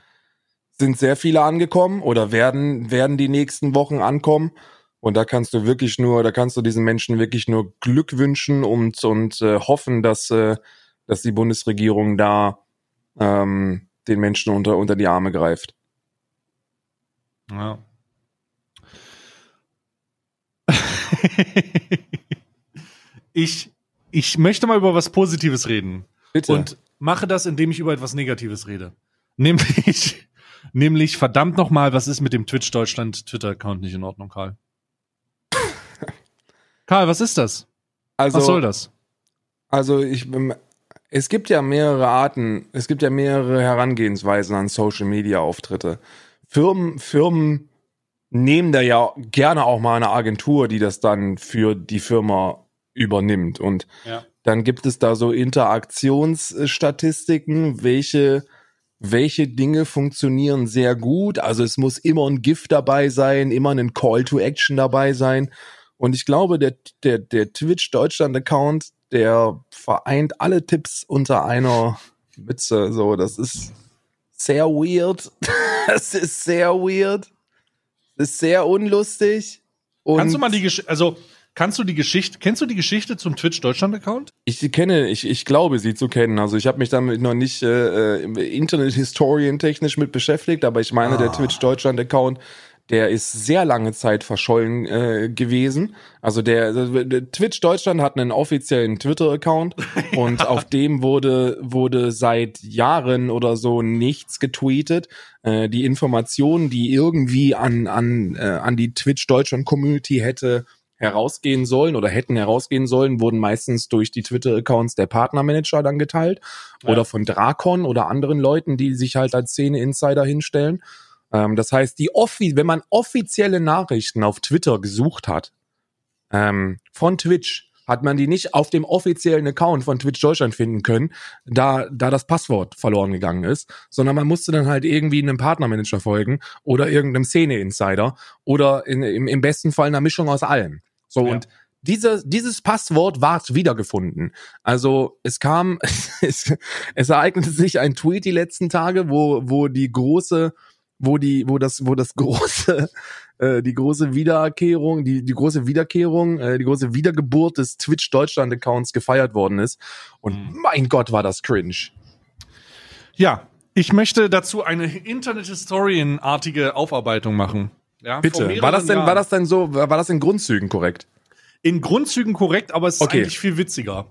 S2: sind sehr viele angekommen oder werden, werden die nächsten Wochen ankommen. Und da kannst du wirklich nur, da kannst du diesen Menschen wirklich nur Glück wünschen und, und äh, hoffen, dass, äh, dass die Bundesregierung da ähm, den Menschen unter, unter die Arme greift.
S1: Ja. ich, ich möchte mal über was Positives reden.
S2: Bitte.
S1: Und mache das, indem ich über etwas Negatives rede. Nämlich, nämlich verdammt nochmal, was ist mit dem Twitch Deutschland Twitter-Account nicht in Ordnung, Karl? Karl, was ist das?
S2: Also,
S1: was soll das?
S2: Also ich, es gibt ja mehrere Arten, es gibt ja mehrere Herangehensweisen an Social Media Auftritte. Firmen, Firmen nehmen da ja gerne auch mal eine Agentur, die das dann für die Firma übernimmt. Und ja. dann gibt es da so Interaktionsstatistiken, welche welche Dinge funktionieren sehr gut. Also es muss immer ein Gift dabei sein, immer ein Call to Action dabei sein. Und ich glaube, der, der, der Twitch Deutschland Account, der vereint alle Tipps unter einer Mütze. So, das ist sehr weird. das ist sehr weird. Das ist sehr unlustig.
S1: Und Kannst du mal die Geschichte, also Kannst du die Geschichte, kennst du die Geschichte zum Twitch Deutschland Account?
S2: Ich kenne, ich, ich glaube sie zu kennen. Also ich habe mich damit noch nicht äh, Internet Historian technisch mit beschäftigt, aber ich meine, ah. der Twitch Deutschland Account der ist sehr lange Zeit verschollen äh, gewesen. Also der, der, Twitch Deutschland hat einen offiziellen Twitter-Account und auf dem wurde wurde seit Jahren oder so nichts getweetet. Äh, die Informationen, die irgendwie an an äh, an die Twitch Deutschland Community hätte herausgehen sollen oder hätten herausgehen sollen, wurden meistens durch die Twitter-Accounts der Partnermanager dann geteilt ja. oder von Drakon oder anderen Leuten, die sich halt als Szene-Insider hinstellen. Ähm, das heißt, die offi wenn man offizielle Nachrichten auf Twitter gesucht hat, ähm, von Twitch, hat man die nicht auf dem offiziellen Account von Twitch Deutschland finden können, da, da das Passwort verloren gegangen ist, sondern man musste dann halt irgendwie einem Partnermanager folgen oder irgendeinem Szene-Insider oder in, im, im besten Fall einer Mischung aus allem. So, ja. und diese, dieses Passwort ward wiedergefunden. Also es kam, es, es ereignete sich ein Tweet die letzten Tage, wo, wo die große wo die, wo das, wo das große, äh, die große Wiederkehrung, die, die große Wiederkehrung, äh, die große Wiedergeburt des Twitch Deutschland Accounts gefeiert worden ist. Und mhm. mein Gott, war das cringe.
S1: Ja, Ich möchte dazu eine Internet Historian-artige Aufarbeitung machen. Ja,
S2: Bitte. War das denn,
S1: Jahren.
S2: war das denn so, war das in Grundzügen korrekt?
S1: in Grundzügen korrekt, aber es ist
S2: Okay.
S1: eigentlich viel witziger.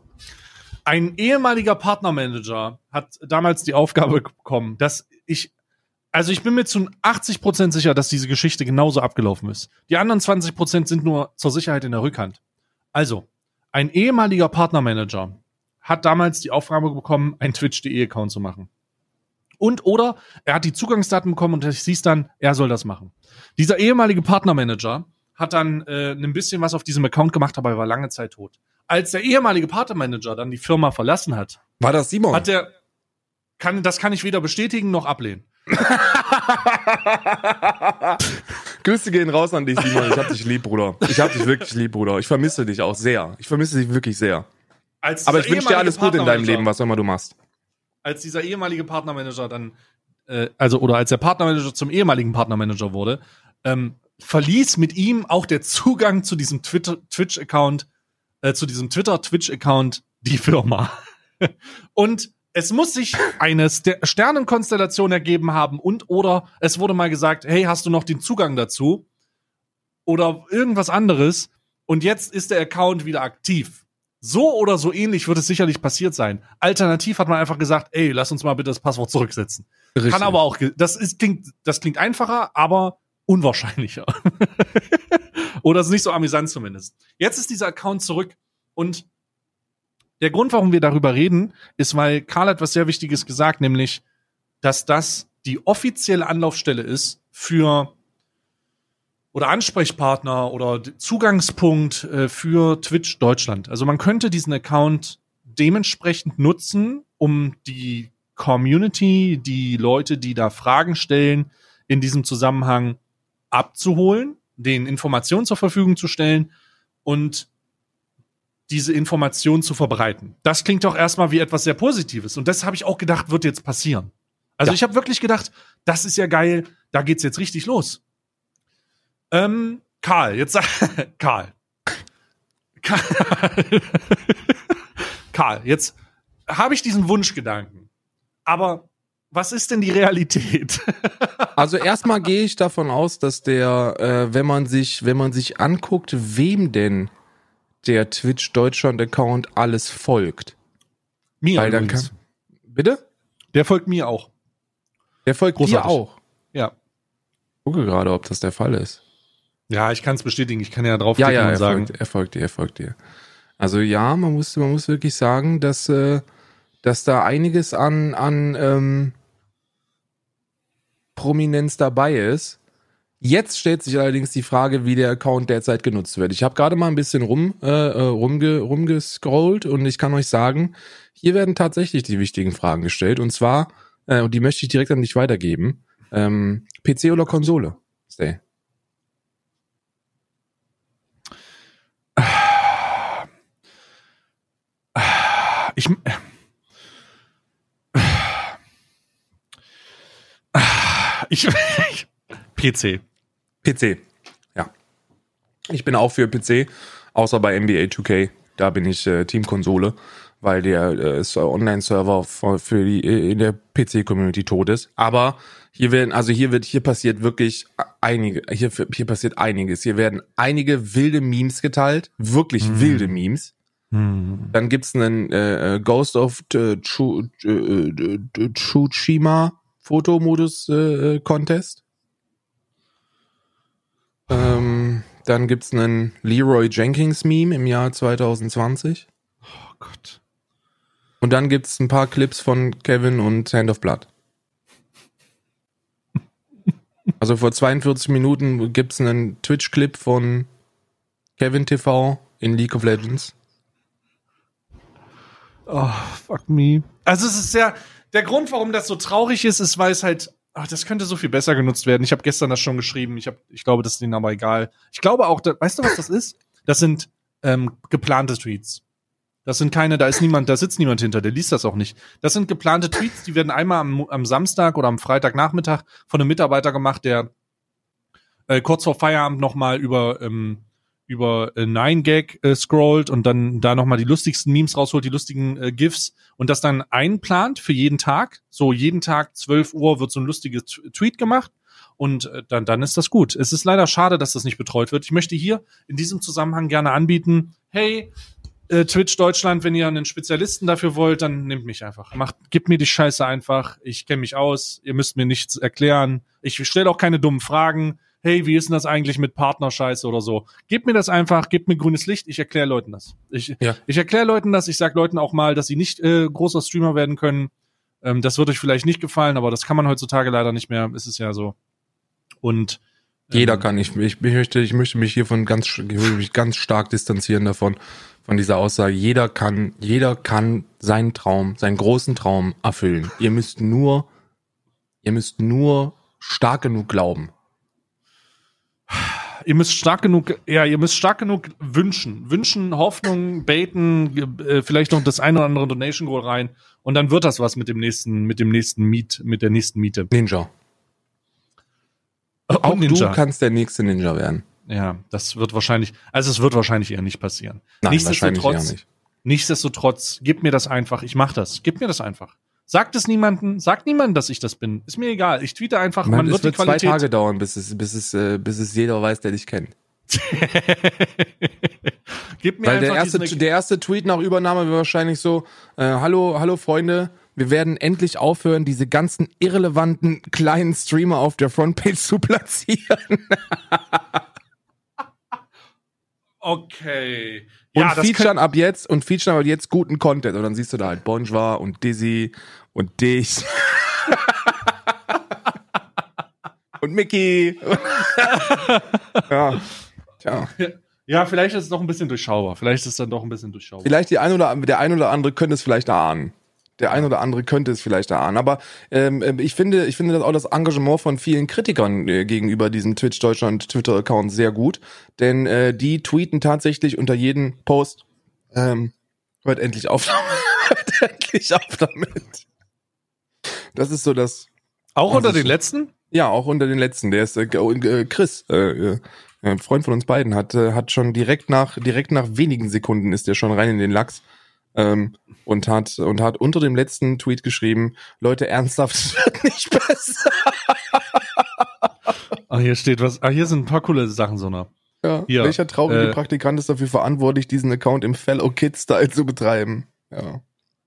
S1: Ein ehemaliger Partnermanager hat damals die Aufgabe bekommen, dass ich, also ich bin mir zu 80 Prozent sicher, dass diese Geschichte genauso abgelaufen ist. Die anderen 20 Prozent sind nur zur Sicherheit in der Rückhand. Also, ein ehemaliger Partnermanager hat damals die Aufgabe bekommen, einen Twitch.de-Account zu machen. Und oder er hat die Zugangsdaten bekommen und es hieß dann, er soll das machen. Dieser ehemalige Partnermanager hat dann äh, ein bisschen was auf diesem Account gemacht, aber er war lange Zeit tot. Als der ehemalige Partnermanager dann die Firma verlassen hat,
S2: War das Simon?
S1: hat der kann das kann ich weder bestätigen noch ablehnen.
S2: Grüße gehen raus an dich, Simon. Ich hab dich lieb, Bruder. Ich hab dich wirklich lieb, Bruder. Ich vermisse dich auch sehr. Ich vermisse dich wirklich sehr.
S1: Als
S2: Aber ich wünsche dir alles Gute in deinem Leben, was auch immer du machst.
S1: Als dieser ehemalige Partnermanager dann, äh, also oder als der Partnermanager zum ehemaligen Partnermanager wurde, ähm, verließ mit ihm auch der Zugang zu diesem Twitch-Account, äh, zu diesem Twitter-Twitch-Account die Firma. und es muss sich eine Ster Sternenkonstellation ergeben haben und oder es wurde mal gesagt, hey, hast du noch den Zugang dazu? Oder irgendwas anderes. Und jetzt ist der Account wieder aktiv. So oder so ähnlich wird es sicherlich passiert sein. Alternativ hat man einfach gesagt, ey, lass uns mal bitte das Passwort zurücksetzen.
S2: Richtig.
S1: Kann aber auch, das ist, klingt, das klingt einfacher, aber unwahrscheinlicher. oder ist nicht so amüsant zumindest. Jetzt ist dieser Account zurück und der Grund, warum wir darüber reden, ist, weil Karl hat was sehr Wichtiges gesagt, nämlich, dass das die offizielle Anlaufstelle ist für oder Ansprechpartner oder Zugangspunkt äh, für Twitch Deutschland. Also man könnte diesen Account dementsprechend nutzen, um die Community, die Leute, die da Fragen stellen, in diesem Zusammenhang abzuholen, den Informationen zur Verfügung zu stellen und diese Information zu verbreiten. Das klingt doch erstmal wie etwas sehr Positives. Und das habe ich auch gedacht, wird jetzt passieren. Also
S2: Ja.
S1: ich habe wirklich gedacht, das ist ja geil, da geht's jetzt richtig los. Ähm, Karl, jetzt sag Karl. Karl, Karl jetzt habe ich diesen Wunschgedanken. Aber was ist denn die Realität?
S2: Also erstmal gehe ich davon aus, dass der, äh, wenn man sich, wenn man sich anguckt, wem denn der Twitch Deutschland Account alles folgt.
S1: mir
S2: Weil dann kann, bitte?
S1: Der folgt mir auch.
S2: Der folgt dir
S1: Großartig.
S2: auch.
S1: Ja.
S2: Ich gucke gerade, ob das der Fall ist.
S1: Ja, ich kann es bestätigen. Ich kann ja
S2: Ja,
S1: draufklicken
S2: ja,
S1: und
S2: er
S1: sagen.
S2: folgt, er folgt dir, er folgt dir. Also ja, man muss, man muss wirklich sagen, dass, äh, dass da einiges an, an ähm, Prominenz dabei ist. Jetzt stellt sich allerdings die Frage, wie der Account derzeit genutzt wird. Ich habe gerade mal ein bisschen rum, äh, äh, rumge, rumgescrollt und ich kann euch sagen, hier werden tatsächlich die wichtigen Fragen gestellt. Und zwar, äh, und die möchte ich direkt an dich weitergeben. Ähm, PC oder Konsole? Stay.
S1: Ich, ich, ich PC.
S2: PC. Ja. Ich bin auch für PC, außer bei NBA 2K. Da bin ich äh, Teamkonsole, weil der äh, äh, Online-Server für, die äh, in der PC-Community tot ist. Aber hier werden, also hier wird, hier passiert wirklich einige, hier, hier passiert einiges. Hier werden einige wilde Memes geteilt, wirklich wilde Memes. Dann gibt's einen äh, äh, Ghost of äh, äh, Tsushima Fotomodus äh, äh, Contest. Ähm, dann gibt's einen Leroy Jenkins Meme im Jahr 2020.
S1: Oh Gott.
S2: Und dann gibt's ein paar Clips von Kevin und Hand of Blood. Also vor 42 Minuten gibt's einen Twitch-Clip von Kevin TV in League of Legends.
S1: Oh, fuck me. Also es ist sehr, der Grund, warum das so traurig ist, ist, weil es halt, ach, das könnte so viel besser genutzt werden. Ich habe gestern das schon geschrieben. Ich, hab, ich glaube, das ist denen aber egal. Ich glaube auch, da, weißt du, was das ist? Das sind ähm, geplante Tweets. Das sind keine, da ist niemand, da sitzt niemand hinter, der liest das auch nicht. Das sind geplante Tweets, die werden einmal am, am Samstag oder am Freitagnachmittag von einem Mitarbeiter gemacht, der äh, kurz vor Feierabend nochmal über, ähm, über äh, 9gag äh, scrollt und dann da nochmal die lustigsten Memes rausholt, die lustigen äh, GIFs und das dann einplant für jeden Tag. So jeden Tag 12 Uhr wird so ein lustiges Tweet gemacht und äh, dann, dann ist das gut. Es ist leider schade, dass das nicht betreut wird. Ich möchte hier in diesem Zusammenhang gerne anbieten, hey, äh, Twitch Deutschland, wenn ihr einen Spezialisten dafür wollt, dann nehmt mich einfach. Macht, gebt mir die Scheiße einfach. Ich kenne mich aus. Ihr müsst mir nichts erklären. Ich stelle auch keine dummen Fragen. Hey, wie ist denn das eigentlich mit Partnerscheiße oder so? Gebt mir das einfach, gebt mir grünes Licht. Ich erkläre Leuten das. Ich,
S2: Ja.
S1: ich erkläre Leuten das. Ich sag Leuten auch mal, dass sie nicht äh, großer Streamer werden können. Ähm, das wird euch vielleicht nicht gefallen, aber das kann man heutzutage leider nicht mehr. Ist es ja so. Und
S2: Jeder
S1: ähm,
S2: kann. Ich, ich, ich, möchte, ich möchte mich hiervon ganz, mich ganz stark distanzieren davon, von dieser Aussage. Jeder kann, jeder kann seinen Traum, seinen großen Traum erfüllen. Ihr müsst nur, ihr müsst nur stark genug glauben.
S1: Ihr müsst stark genug, ja, ihr müsst stark genug wünschen, wünschen, Hoffnung, baiten, äh, vielleicht noch das eine oder andere Donation Goal rein und dann wird das was mit dem nächsten, mit dem nächsten Miet, mit der nächsten Miete.
S2: Ninja.
S1: Und
S2: Auch
S1: Ninja.
S2: du kannst der nächste Ninja werden.
S1: ja, das wird wahrscheinlich, also es wird wahrscheinlich eher nicht passieren.
S2: Nein, wahrscheinlich eher
S1: nichtsdestotrotz,
S2: nicht.
S1: nichtsdestotrotz, gib mir das einfach, ich mach das, gib mir das einfach. Sagt es niemanden, sagt niemandem, dass ich das bin. Ist mir egal. Ich tweete einfach,
S2: Man,
S1: man,
S2: es
S1: wird
S2: wird
S1: die
S2: zwei
S1: Qualität.
S2: Tage dauern, bis es, bis es, äh, bis es jeder weiß, der dich kennt.
S1: gib mir
S2: Weil der erste, der erste Tweet nach Übernahme wird wahrscheinlich so, äh, hallo, hallo Freunde, wir werden endlich aufhören, diese ganzen irrelevanten kleinen Streamer auf der Frontpage zu platzieren.
S1: Okay.
S2: Und
S1: Ja, das
S2: featuren ab jetzt und featuren ab jetzt guten Content. Und dann siehst du da halt Bonjour und Dizzy und dich. und Mickey. ja. Tja.
S1: Ja, vielleicht ist es doch ein bisschen durchschaubar. Vielleicht ist es dann doch ein bisschen durchschaubar.
S2: Vielleicht die ein oder der ein oder andere könnte es vielleicht erahnen. Der ein oder andere könnte es vielleicht erahnen. Aber ähm, ähm, ich finde, ich finde das auch das Engagement von vielen Kritikern äh, gegenüber diesem Twitch Deutschland Twitter-Account sehr gut. Denn äh, die tweeten tatsächlich unter jedem Post, ähm, hört endlich auf damit. hört endlich auf damit. Das ist so das.
S1: Auch unter den letzten?
S2: Ja, auch unter den letzten. Der ist äh, äh, Chris, äh, äh, ein Freund von uns beiden, hat äh, hat schon direkt nach direkt nach wenigen Sekunden ist der schon rein in den Lachs ähm, und hat und hat unter dem letzten Tweet geschrieben: Leute, ernsthaft, es wird nicht besser.
S1: Ah, hier steht was. Ah, hier sind ein paar coole Sachen, so?
S2: Ja.
S1: Ja,
S2: Welcher traurige
S1: äh,
S2: Praktikant ist dafür verantwortlich, diesen Account im Fellow Kid Style zu betreiben? Ja.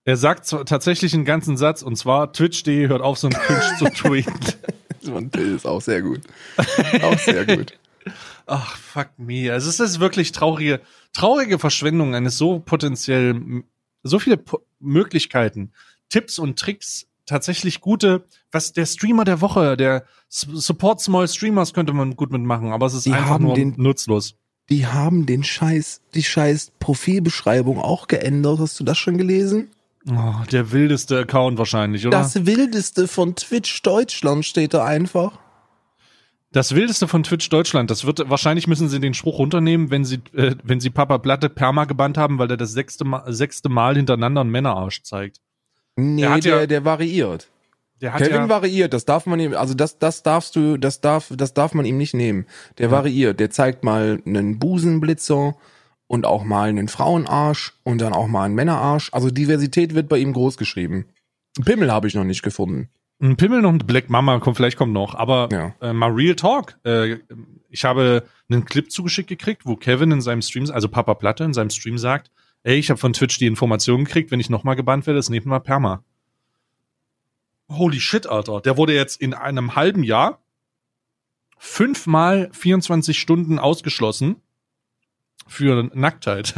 S1: Er sagt tatsächlich einen ganzen Satz und zwar Twitch.de hört auf, so ein Cringe zu tweeten.
S2: Bild ist auch sehr gut. Auch sehr gut.
S1: Ach, fuck me. Also es ist wirklich traurige, traurige Verschwendung eines so potenziell, so viele po Möglichkeiten, Tipps und Tricks, tatsächlich gute, was der Streamer der Woche, der S- Support Small Streamers könnte man gut mitmachen, aber es ist
S2: Die
S1: einfach
S2: haben
S1: nur
S2: den-
S1: nutzlos.
S2: Die haben den Scheiß, die Scheiß Profilbeschreibung auch geändert. Hast du das schon gelesen?
S1: Oh, der wildeste Account wahrscheinlich, oder?
S2: Das wildeste von Twitch Deutschland steht da einfach.
S1: Das wildeste von Twitch Deutschland, das wird wahrscheinlich müssen sie den Spruch runternehmen, wenn sie äh, wenn sie Papa Platte Perma gebannt haben, weil er das sechste Mal, sechste Mal hintereinander einen Männerarsch zeigt.
S2: Nee,
S1: Der
S2: der,
S1: ja-
S2: der variiert.
S1: Der hat
S2: Kevin
S1: ja,
S2: variiert, das darf man ihm, also das, das darfst du, das darf, das darf man ihm nicht nehmen. Der variiert, der zeigt mal einen Busenblitzer und auch mal einen Frauenarsch und dann auch mal einen Männerarsch. Also Diversität wird bei ihm groß geschrieben. Pimmel habe ich noch nicht gefunden.
S1: Ein Pimmel noch ein Black Mama, kommt, vielleicht kommt noch, aber
S2: Ja.
S1: äh, mal Real Talk. Äh, ich habe einen Clip zugeschickt gekriegt, wo Kevin in seinem Stream, also Papa Platte in seinem Stream sagt, ey, ich habe von Twitch die Information gekriegt, wenn ich nochmal gebannt werde, ist nehmt mal Perma. Holy shit, Alter. Der wurde jetzt in einem halben Jahr fünfmal 24 Stunden ausgeschlossen für Nacktheit.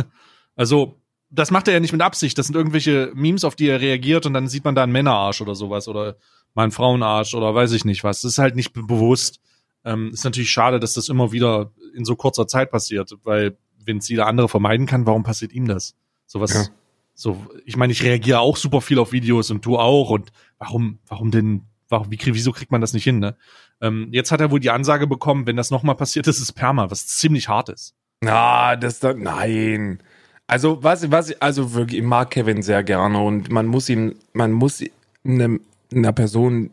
S1: Also, das macht er ja nicht mit Absicht. Das sind irgendwelche Memes, auf die er reagiert und dann sieht man da einen Männerarsch oder sowas oder mal einen Frauenarsch oder weiß ich nicht was. Das ist halt nicht be- bewusst. Ähm, ist natürlich schade, dass das immer wieder in so kurzer Zeit passiert, weil wenn es jeder andere vermeiden kann, warum passiert ihm das? Sowas,
S2: Ja.
S1: so, ich meine, ich reagiere auch super viel auf Videos und du auch und warum, warum denn, warum, wie, wieso kriegt man das nicht hin, ne? Ähm, jetzt hat er wohl die Ansage bekommen, wenn das nochmal passiert, ist es Perma, was ziemlich hart ist.
S2: Na, das da, nein. Also, was, was, also wirklich, ich mag Kevin sehr gerne und man muss ihm, man muss eine, einer Person,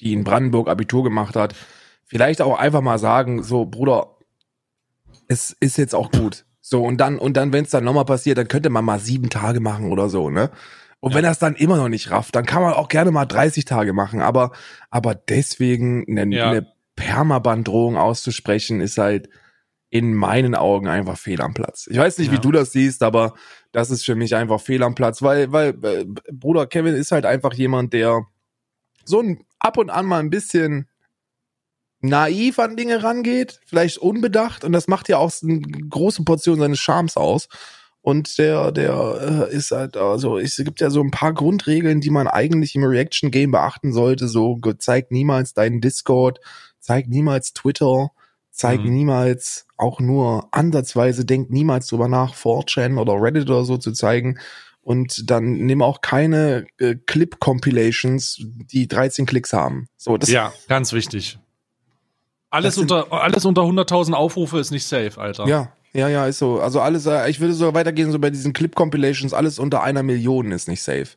S2: die in Brandenburg Abitur gemacht hat, vielleicht auch einfach mal sagen, so, Bruder, es ist jetzt auch gut. So, und dann, und dann, wenn es dann nochmal passiert, dann könnte man mal sieben Tage machen oder so, ne? Und ja. wenn das dann immer noch nicht rafft, dann kann man auch gerne mal 30 Tage machen. Aber, aber deswegen eine, ja. eine Permabandrohung auszusprechen, ist halt in meinen Augen einfach fehl am Platz. Ich weiß nicht, ja. wie du das siehst, aber das ist für mich einfach fehl am Platz, weil, weil äh, Bruder Kevin ist halt einfach jemand, der so ein ab und an mal ein bisschen naiv an Dinge rangeht, vielleicht unbedacht und das macht ja auch eine große Portion seines Charmes aus. Und der, der äh, ist halt, also es gibt ja so ein paar Grundregeln, die man eigentlich im Reaction-Game beachten sollte. So, zeig niemals deinen Discord, zeig niemals Twitter, zeig mhm. niemals auch nur ansatzweise, denk niemals drüber nach, 4chan oder Reddit oder so zu zeigen. Und dann nimm auch keine äh, Clip-Compilations, die 13 Klicks haben. So,
S1: das ja, ganz wichtig. Alles unter, alles unter 100.000 Aufrufe ist nicht safe, Alter.
S2: Ja, ja, ja, ist so. Also alles, äh, ich würde so weitergehen, so bei diesen Clip-Compilations, alles unter einer Million ist nicht safe.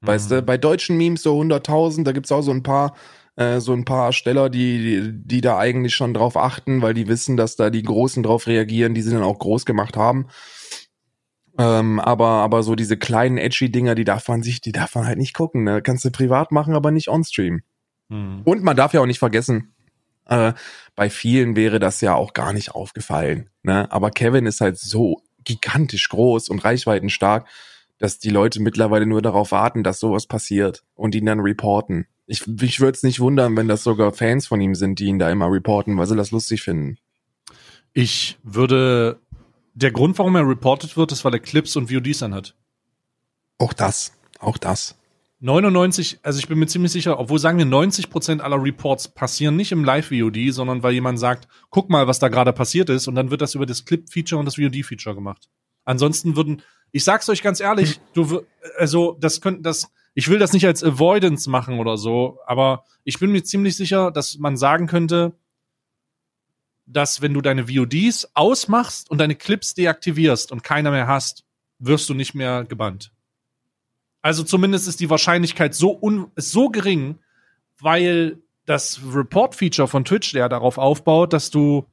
S2: Mhm. Weißt du, bei deutschen Memes so 100.000, da gibt's auch so ein paar, äh, so ein paar Steller, die, die, die da eigentlich schon drauf achten, weil die wissen, dass da die Großen drauf reagieren, die sie dann auch groß gemacht haben. Ähm, aber, aber so diese kleinen edgy Dinger, die darf man sich, die darf man halt nicht gucken. Ne? Kannst du privat machen, aber nicht on-stream. Mhm. Und man darf ja auch nicht vergessen, äh, bei vielen wäre das ja auch gar nicht aufgefallen. Ne? Aber Kevin ist halt so gigantisch groß und reichweitenstark, dass die Leute mittlerweile nur darauf warten, dass sowas passiert und ihn dann reporten. Ich, ich würde es nicht wundern, wenn das sogar Fans von ihm sind, die ihn da immer reporten, weil sie das lustig finden.
S1: Ich würde. Der Grund, warum er reported wird, ist, weil er Clips und VODs anhat.
S2: Auch das. Auch das.
S1: 99, also ich bin mir ziemlich sicher, obwohl sagen wir 90 Prozent aller Reports passieren nicht im Live-VOD, sondern weil jemand sagt, guck mal, was da gerade passiert ist und dann wird das über das Clip-Feature und das VOD-Feature gemacht. Ansonsten würden, ich sag's euch ganz ehrlich, du, also das könnten, das, ich will das nicht als Avoidance machen oder so, aber ich bin mir ziemlich sicher, dass man sagen könnte, dass wenn du deine VODs ausmachst und deine Clips deaktivierst und keiner mehr hast, wirst du nicht mehr gebannt. Also zumindest ist die Wahrscheinlichkeit so, un ist so gering, weil das Report-Feature von Twitch, der darauf aufbaut, dass du,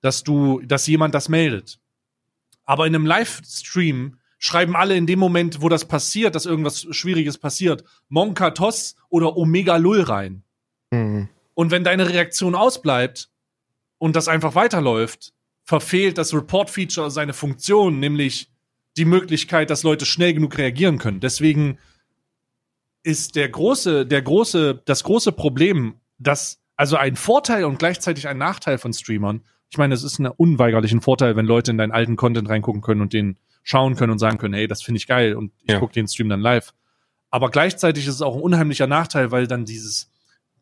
S1: dass du, dass jemand das meldet. Aber in einem Livestream schreiben alle in dem Moment, wo das passiert, dass irgendwas Schwieriges passiert, Monka Toss oder Omega Lull rein. Mhm. Und wenn deine Reaktion ausbleibt und das einfach weiterläuft, verfehlt das Report-Feature seine Funktion, nämlich die Möglichkeit, dass Leute schnell genug reagieren können. Deswegen ist der große, der große, das große Problem, dass also ein Vorteil und gleichzeitig ein Nachteil von Streamern. Ich meine, es ist ein unweigerlichen Vorteil, wenn Leute in deinen alten Content reingucken können und den schauen können und sagen können, hey, das finde ich geil und ich ja. gucke den Stream dann live. Aber gleichzeitig ist es auch ein unheimlicher Nachteil, weil dann dieses,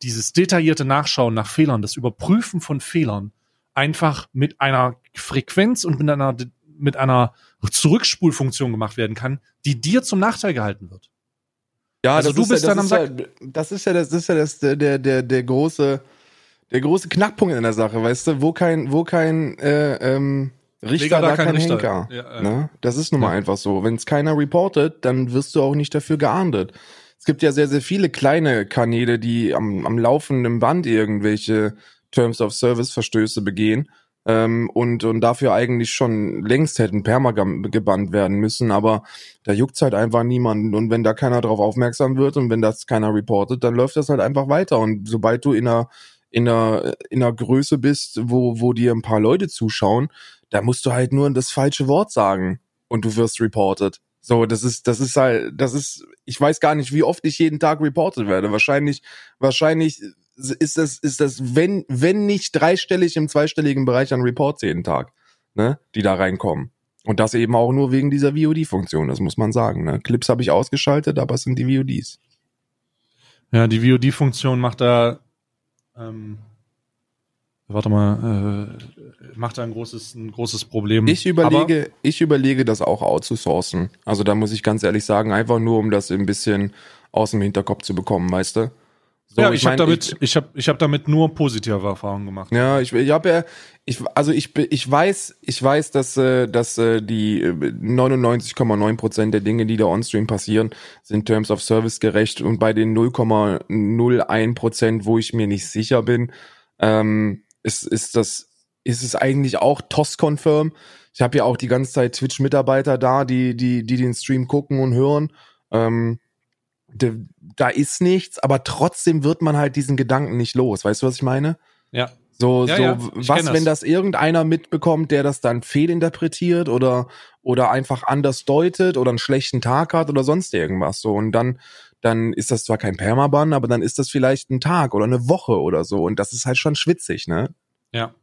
S1: dieses detaillierte Nachschauen nach Fehlern, das Überprüfen von Fehlern einfach mit einer Frequenz und mit einer, mit einer Zurückspulfunktion gemacht werden kann, die dir zum Nachteil gehalten wird.
S2: Ja, also du bist ja, dann am Sack. Ja, das ist ja das ist ja das der der der große der große Knackpunkt in der Sache, weißt du, wo kein wo kein äh, ähm, Richter, da, da kein, kein Richter. Henker. Ja, ne? Das ist nun mal einfach so. Wenn es keiner reportet, dann wirst du auch nicht dafür geahndet. Es gibt ja sehr, sehr viele kleine Kanäle, die am, am laufenden Band irgendwelche Terms of Service Verstöße begehen ähm, und, und dafür eigentlich schon längst hätten Permagam gebannt werden müssen, aber da juckt's halt einfach niemanden und wenn da keiner drauf aufmerksam wird und wenn das keiner reportet, dann läuft das halt einfach weiter und sobald du in einer in einer, in einer Größe bist, wo, wo dir ein paar Leute zuschauen, da musst du halt nur das falsche Wort sagen und du wirst reported. So, das ist, das ist halt, das ist, ich weiß gar nicht, wie oft ich jeden Tag reported werde. Wahrscheinlich, wahrscheinlich ist das, ist das, wenn, wenn nicht dreistellig im zweistelligen Bereich an Reports jeden Tag, ne, die da reinkommen. Und das eben auch nur wegen dieser VOD-Funktion, das muss man sagen. Ne? Clips habe ich ausgeschaltet, aber es sind die VODs.
S1: Ja, die VOD-Funktion macht da, ähm, warte mal, äh, macht da ein großes, ein großes Problem.
S2: Ich überlege, aber ich überlege, das auch outzusourcen. Also da muss ich ganz ehrlich sagen, einfach nur, um das ein bisschen aus dem Hinterkopf zu bekommen, weißt du?
S1: So, ja, ich, ich habe damit, ich, ich habe, ich habe damit nur positive Erfahrungen gemacht.
S2: Ja, ich, ich habe ja, ich, also ich, ich weiß, ich weiß, dass, äh, dass äh, die 99,9 Prozent der Dinge, die da onstream passieren, sind Terms of Service gerecht und bei den 0,01 Prozent, wo ich mir nicht sicher bin, ähm, ist, ist das ist es eigentlich auch TOS-confirm. Ich habe ja auch die ganze Zeit Twitch-Mitarbeiter da, die, die, die den Stream gucken und hören. Ähm, de, da ist nichts, aber trotzdem wird man halt diesen Gedanken nicht los. Weißt du, was ich meine?
S1: Ja.
S2: So,
S1: Ja,
S2: so,
S1: ja,
S2: was,
S1: kenn das.
S2: wenn das irgendeiner mitbekommt, der das dann fehlinterpretiert oder, oder einfach anders deutet oder einen schlechten Tag hat oder sonst irgendwas. So, und dann, dann ist das zwar kein Permaban, aber dann ist das vielleicht ein Tag oder eine Woche oder so. Und das ist halt schon schwitzig, ne?
S1: Ja.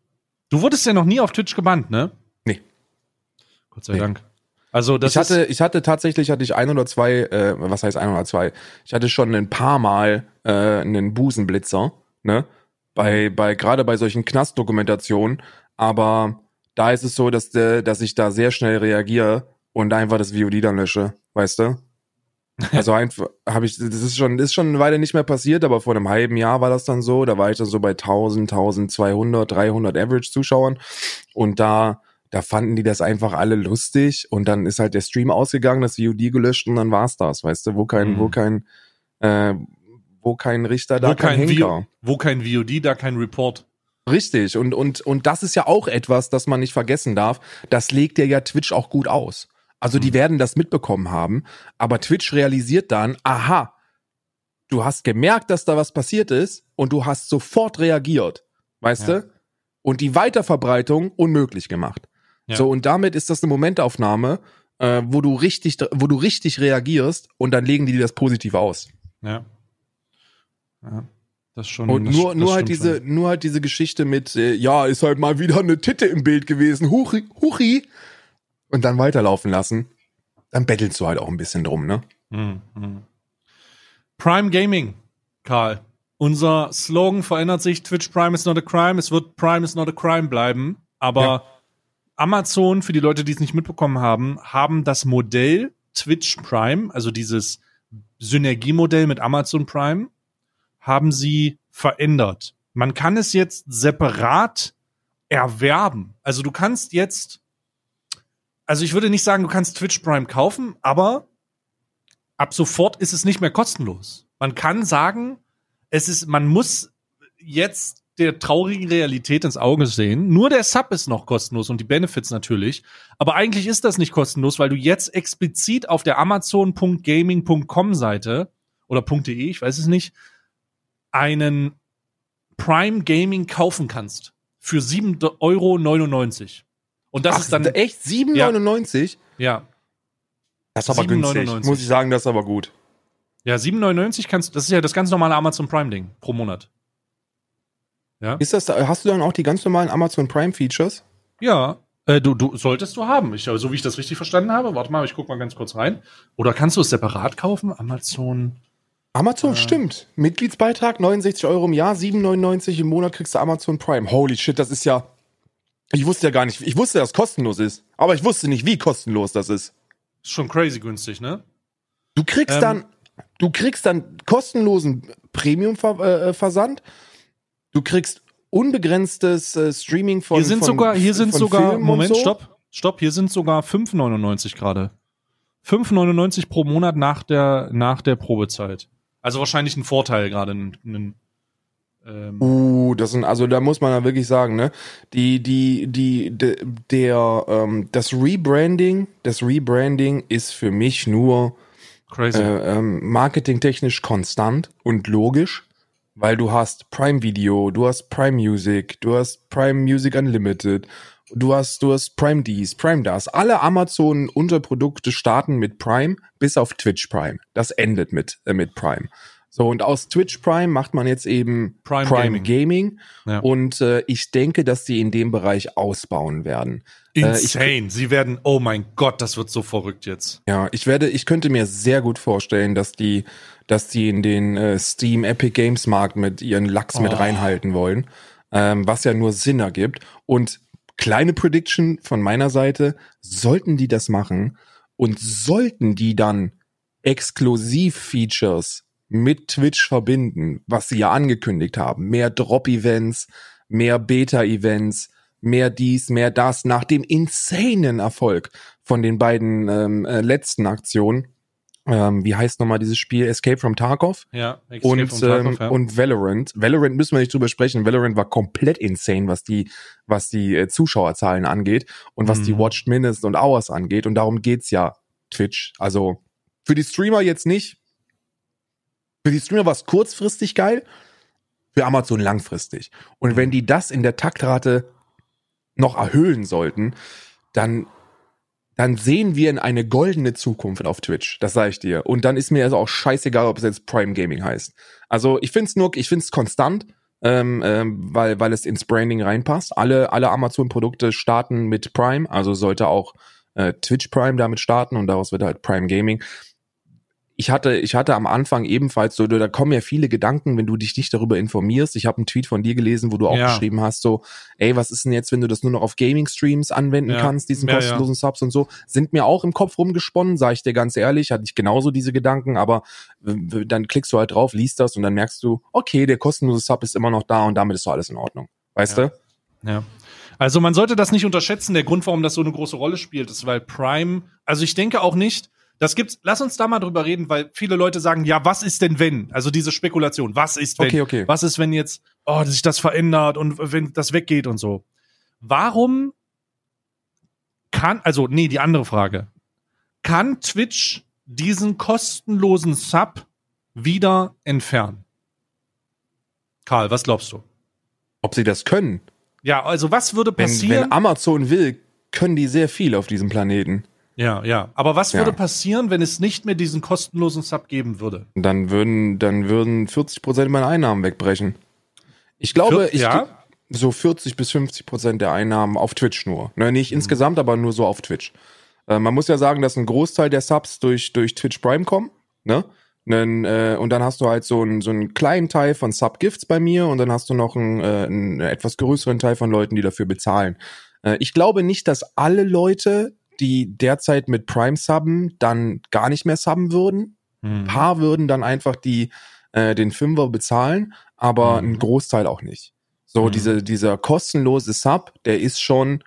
S1: Du wurdest ja noch nie auf Twitch gebannt, ne?
S2: Nee.
S1: Gott sei
S2: Nee.
S1: Dank. Also das
S2: ich hatte, ich hatte tatsächlich hatte ich ein oder zwei, äh, was heißt ein oder zwei? Ich hatte schon ein paar Mal äh, einen Busenblitzer, ne? Bei, bei gerade bei solchen Knastdokumentationen, aber da ist es so, dass der, dass ich da sehr schnell reagiere und einfach das VOD dann lösche, weißt du? Also einfach habe ich, das ist schon, ist schon eine Weile nicht mehr passiert, aber vor einem halben Jahr war das dann so. Da war ich dann so bei 1000, 1200, 300 Average Zuschauern und da, da fanden die das einfach alle lustig und dann ist halt der Stream ausgegangen, das VOD gelöscht und dann war's das, weißt du, wo kein,
S1: Mhm.
S2: wo kein, äh, wo kein Richter, da
S1: wo
S2: kein,
S1: kein,
S2: Henker.
S1: Wo kein VOD, da kein Report.
S2: Richtig. Und, und, und das ist ja auch etwas, das man nicht vergessen darf. Das legt ja ja Twitch auch gut aus. Also die werden das mitbekommen haben, aber Twitch realisiert dann, aha, du hast gemerkt, dass da was passiert ist und du hast sofort reagiert. Weißt
S1: Ja.
S2: du? Und die Weiterverbreitung unmöglich gemacht.
S1: Ja.
S2: So, und damit ist das eine Momentaufnahme, äh, wo du richtig, wo du richtig reagierst und dann legen die dir das positiv aus.
S1: Ja. ja. Das ist schon.
S2: Und
S1: das,
S2: nur,
S1: das
S2: nur halt diese,
S1: schon.
S2: nur halt diese Geschichte mit, äh, ja, ist halt mal wieder eine Titte im Bild gewesen, huchi, huchi, und dann weiterlaufen lassen. Dann bettelst du halt auch ein bisschen drum, ne?
S1: Hm, hm. Prime Gaming, Karl. Unser Slogan verändert sich. Twitch Prime is not a crime. Es wird Prime is not a crime bleiben. Aber
S2: Ja.
S1: Amazon, für die Leute, die es nicht mitbekommen haben, haben das Modell Twitch Prime, also dieses Synergiemodell mit Amazon Prime, haben sie verändert. Man kann es jetzt separat erwerben. Also du kannst jetzt, also ich würde nicht sagen, du kannst Twitch Prime kaufen, aber ab sofort ist es nicht mehr kostenlos. Man kann sagen, es ist, man muss jetzt der traurigen Realität ins Auge sehen. Nur der Sub ist noch kostenlos und die Benefits natürlich. Aber eigentlich ist das nicht kostenlos, weil du jetzt explizit auf der Amazon.gaming.com Seite oder .de, ich weiß es nicht, einen Prime Gaming kaufen kannst. Für 7,99 Euro. Und das
S2: Ach,
S1: ist dann,
S2: echt 7,99?
S1: ja,
S2: Das ist aber
S1: 7,99.
S2: günstig. Muss ich sagen, das ist aber gut.
S1: Ja, 7,99 kannst das ist ja das ganz normale Amazon Prime Ding pro Monat. Ja?
S2: Ist das, hast du dann auch die ganz normalen Amazon Prime Features?
S1: Ja. Äh, du, du solltest du haben. Ich, so wie ich das richtig verstanden habe. Warte mal, ich guck mal ganz kurz rein. Oder kannst du es separat kaufen? Amazon.
S2: Amazon
S1: Äh.
S2: stimmt. Mitgliedsbeitrag 69 Euro im Jahr, 7,99 im Monat kriegst du Amazon Prime. Holy shit, das ist ja. Ich wusste ja gar nicht, ich wusste, dass es kostenlos ist, aber ich wusste nicht, wie kostenlos das ist.
S1: Ist schon crazy günstig, ne?
S2: Du kriegst
S1: Ähm.
S2: dann, du kriegst dann kostenlosen Premium-Versand. Du kriegst unbegrenztes äh, Streaming von
S1: Hier sind
S2: von,
S1: sogar, hier sind sogar,
S2: Filmen
S1: Moment,
S2: so.
S1: stopp, stopp, hier sind sogar 5,99 gerade. 5,99 pro Monat nach der, nach der Probezeit. Also wahrscheinlich ein Vorteil gerade. Ein, ein, ähm,
S2: Uh, das sind, also da muss man ja wirklich sagen, ne? Die, die, die, de, der, ähm, das Rebranding, das Rebranding ist für mich nur
S1: crazy.
S2: äh, ähm, marketingtechnisch konstant und logisch, weil du hast Prime Video, du hast Prime Music, du hast Prime Music Unlimited, du hast, du hast Prime dies, Prime das. Alle Amazon Unterprodukte starten mit Prime, bis auf Twitch Prime. Das endet mit, äh, mit Prime. So, und aus Twitch Prime macht man jetzt eben
S1: Prime
S2: Prime, Gaming.
S1: Ja.
S2: Und äh, ich denke, dass die in dem Bereich ausbauen werden. äh, ich-
S1: Insane. Sie werden, oh mein Gott, das wird so verrückt jetzt.
S2: Ja, ich werde, ich könnte mir sehr gut vorstellen, dass die, dass die in den äh, Steam Epic Games Markt mit ihren Lachs mit
S1: Oh.
S2: reinhalten wollen, ähm, was ja nur Sinn ergibt. Und kleine Prediction von meiner Seite: Sollten die das machen und sollten die dann Exklusiv-Features mit Twitch verbinden, was sie ja angekündigt haben, mehr Drop-Events, mehr Beta-Events, mehr dies, mehr das, nach dem insanen Erfolg von den beiden ähm, äh, letzten Aktionen, ähm, wie heißt nochmal dieses Spiel? Escape from Tarkov.
S1: Ja,
S2: und, ähm, und Valorant. Valorant müssen wir nicht drüber sprechen. Valorant war komplett insane, was die, was die äh, Zuschauerzahlen angeht und was
S1: Mhm.
S2: die Watched Minutes und Hours angeht. Und darum geht's ja Twitch. Also für die Streamer jetzt nicht. Für die Streamer war es kurzfristig geil, für Amazon langfristig. Und wenn die das in der Taktrate noch erhöhen sollten, dann dann sehen wir in eine goldene Zukunft auf Twitch. Das sage ich dir. Und dann ist mir also auch scheißegal, ob es jetzt Prime Gaming heißt. Also ich find's nur, ich find's konstant, ähm, ähm, weil weil es ins Branding reinpasst. Alle alle Amazon-Produkte starten mit Prime, also sollte auch äh, Twitch Prime damit starten und daraus wird halt Prime Gaming. Ich hatte, ich hatte am Anfang ebenfalls so, da kommen ja viele Gedanken, wenn du dich nicht darüber informierst. Ich habe einen Tweet von dir gelesen, wo du auch
S1: Ja.
S2: geschrieben hast, so, ey, was ist denn jetzt, wenn du das nur noch auf Gaming-Streams anwenden
S1: Ja.
S2: kannst, diesen
S1: Ja,
S2: kostenlosen Subs und so, sind mir auch im Kopf rumgesponnen, sage ich dir ganz ehrlich, hatte ich genauso diese Gedanken, aber dann klickst du halt drauf, liest das und dann merkst du, okay, der kostenlose Sub ist immer noch da und damit ist doch alles in Ordnung. Weißt du?
S1: Ja. Also man sollte das nicht unterschätzen. Der Grund, warum das so eine große Rolle spielt, ist, weil Prime, also ich denke auch nicht, das gibt's, lass uns da mal drüber reden, weil viele Leute sagen, ja, was ist denn wenn? Also diese Spekulation, was ist wenn?
S2: Okay, okay.
S1: Was ist, wenn jetzt, oh, sich das verändert und wenn das weggeht und so? Warum kann, also, nee, die andere Frage. Kann Twitch diesen kostenlosen Sub wieder entfernen? Karl, was glaubst du?
S2: Ob sie das können?
S1: Ja, also was würde
S2: Wenn,
S1: passieren?
S2: wenn Amazon will, können die sehr viel auf diesem Planeten.
S1: Ja, ja. Aber was
S2: Ja.
S1: würde passieren, wenn es nicht mehr diesen kostenlosen Sub geben würde?
S2: dann würden, dann würden 40 Prozent meiner Einnahmen wegbrechen. Ich glaube,
S1: Vier-
S2: ich,
S1: ja?
S2: so 40 bis 50 Prozent der Einnahmen auf Twitch nur. Ne,
S1: Mhm.
S2: nicht insgesamt, aber nur so auf Twitch. Äh, man muss ja sagen, dass ein Großteil der Subs durch, durch Twitch Prime kommen, ne? Nen, äh, und dann hast du halt so einen, so einen kleinen Teil von Sub-Gifts bei mir und dann hast du noch einen, äh, einen etwas größeren Teil von Leuten, die dafür bezahlen. Äh, ich glaube nicht, dass alle Leute, die derzeit mit Prime subben, dann gar nicht mehr subben würden. Ein paar würden dann einfach die äh, den Fünfer bezahlen, aber
S1: Mhm.
S2: ein Großteil auch nicht. So
S1: Mhm.
S2: diese dieser kostenlose Sub, der ist schon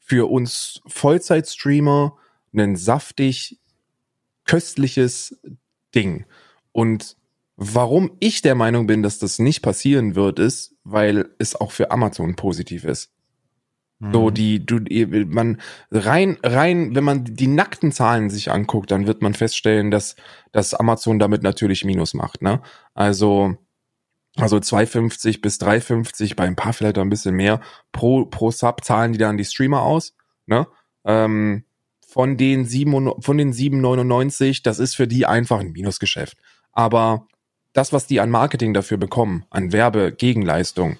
S2: für uns Vollzeitstreamer ein saftig köstliches Ding. Und warum ich der Meinung bin, dass das nicht passieren wird, ist, weil es auch für Amazon positiv ist.
S1: Mhm.
S2: So, die, du, man, rein, rein, wenn man die nackten Zahlen sich anguckt, dann wird man feststellen, dass, dass Amazon damit natürlich Minus macht, ne? Also, also 2,50 bis 3,50, bei ein paar vielleicht auch ein bisschen mehr, pro, pro Sub zahlen die dann die Streamer aus, ne? Ähm, von den 7, von den 7,99, das ist für die einfach ein Minusgeschäft. Aber das, was die an Marketing dafür bekommen, an Werbegegenleistung,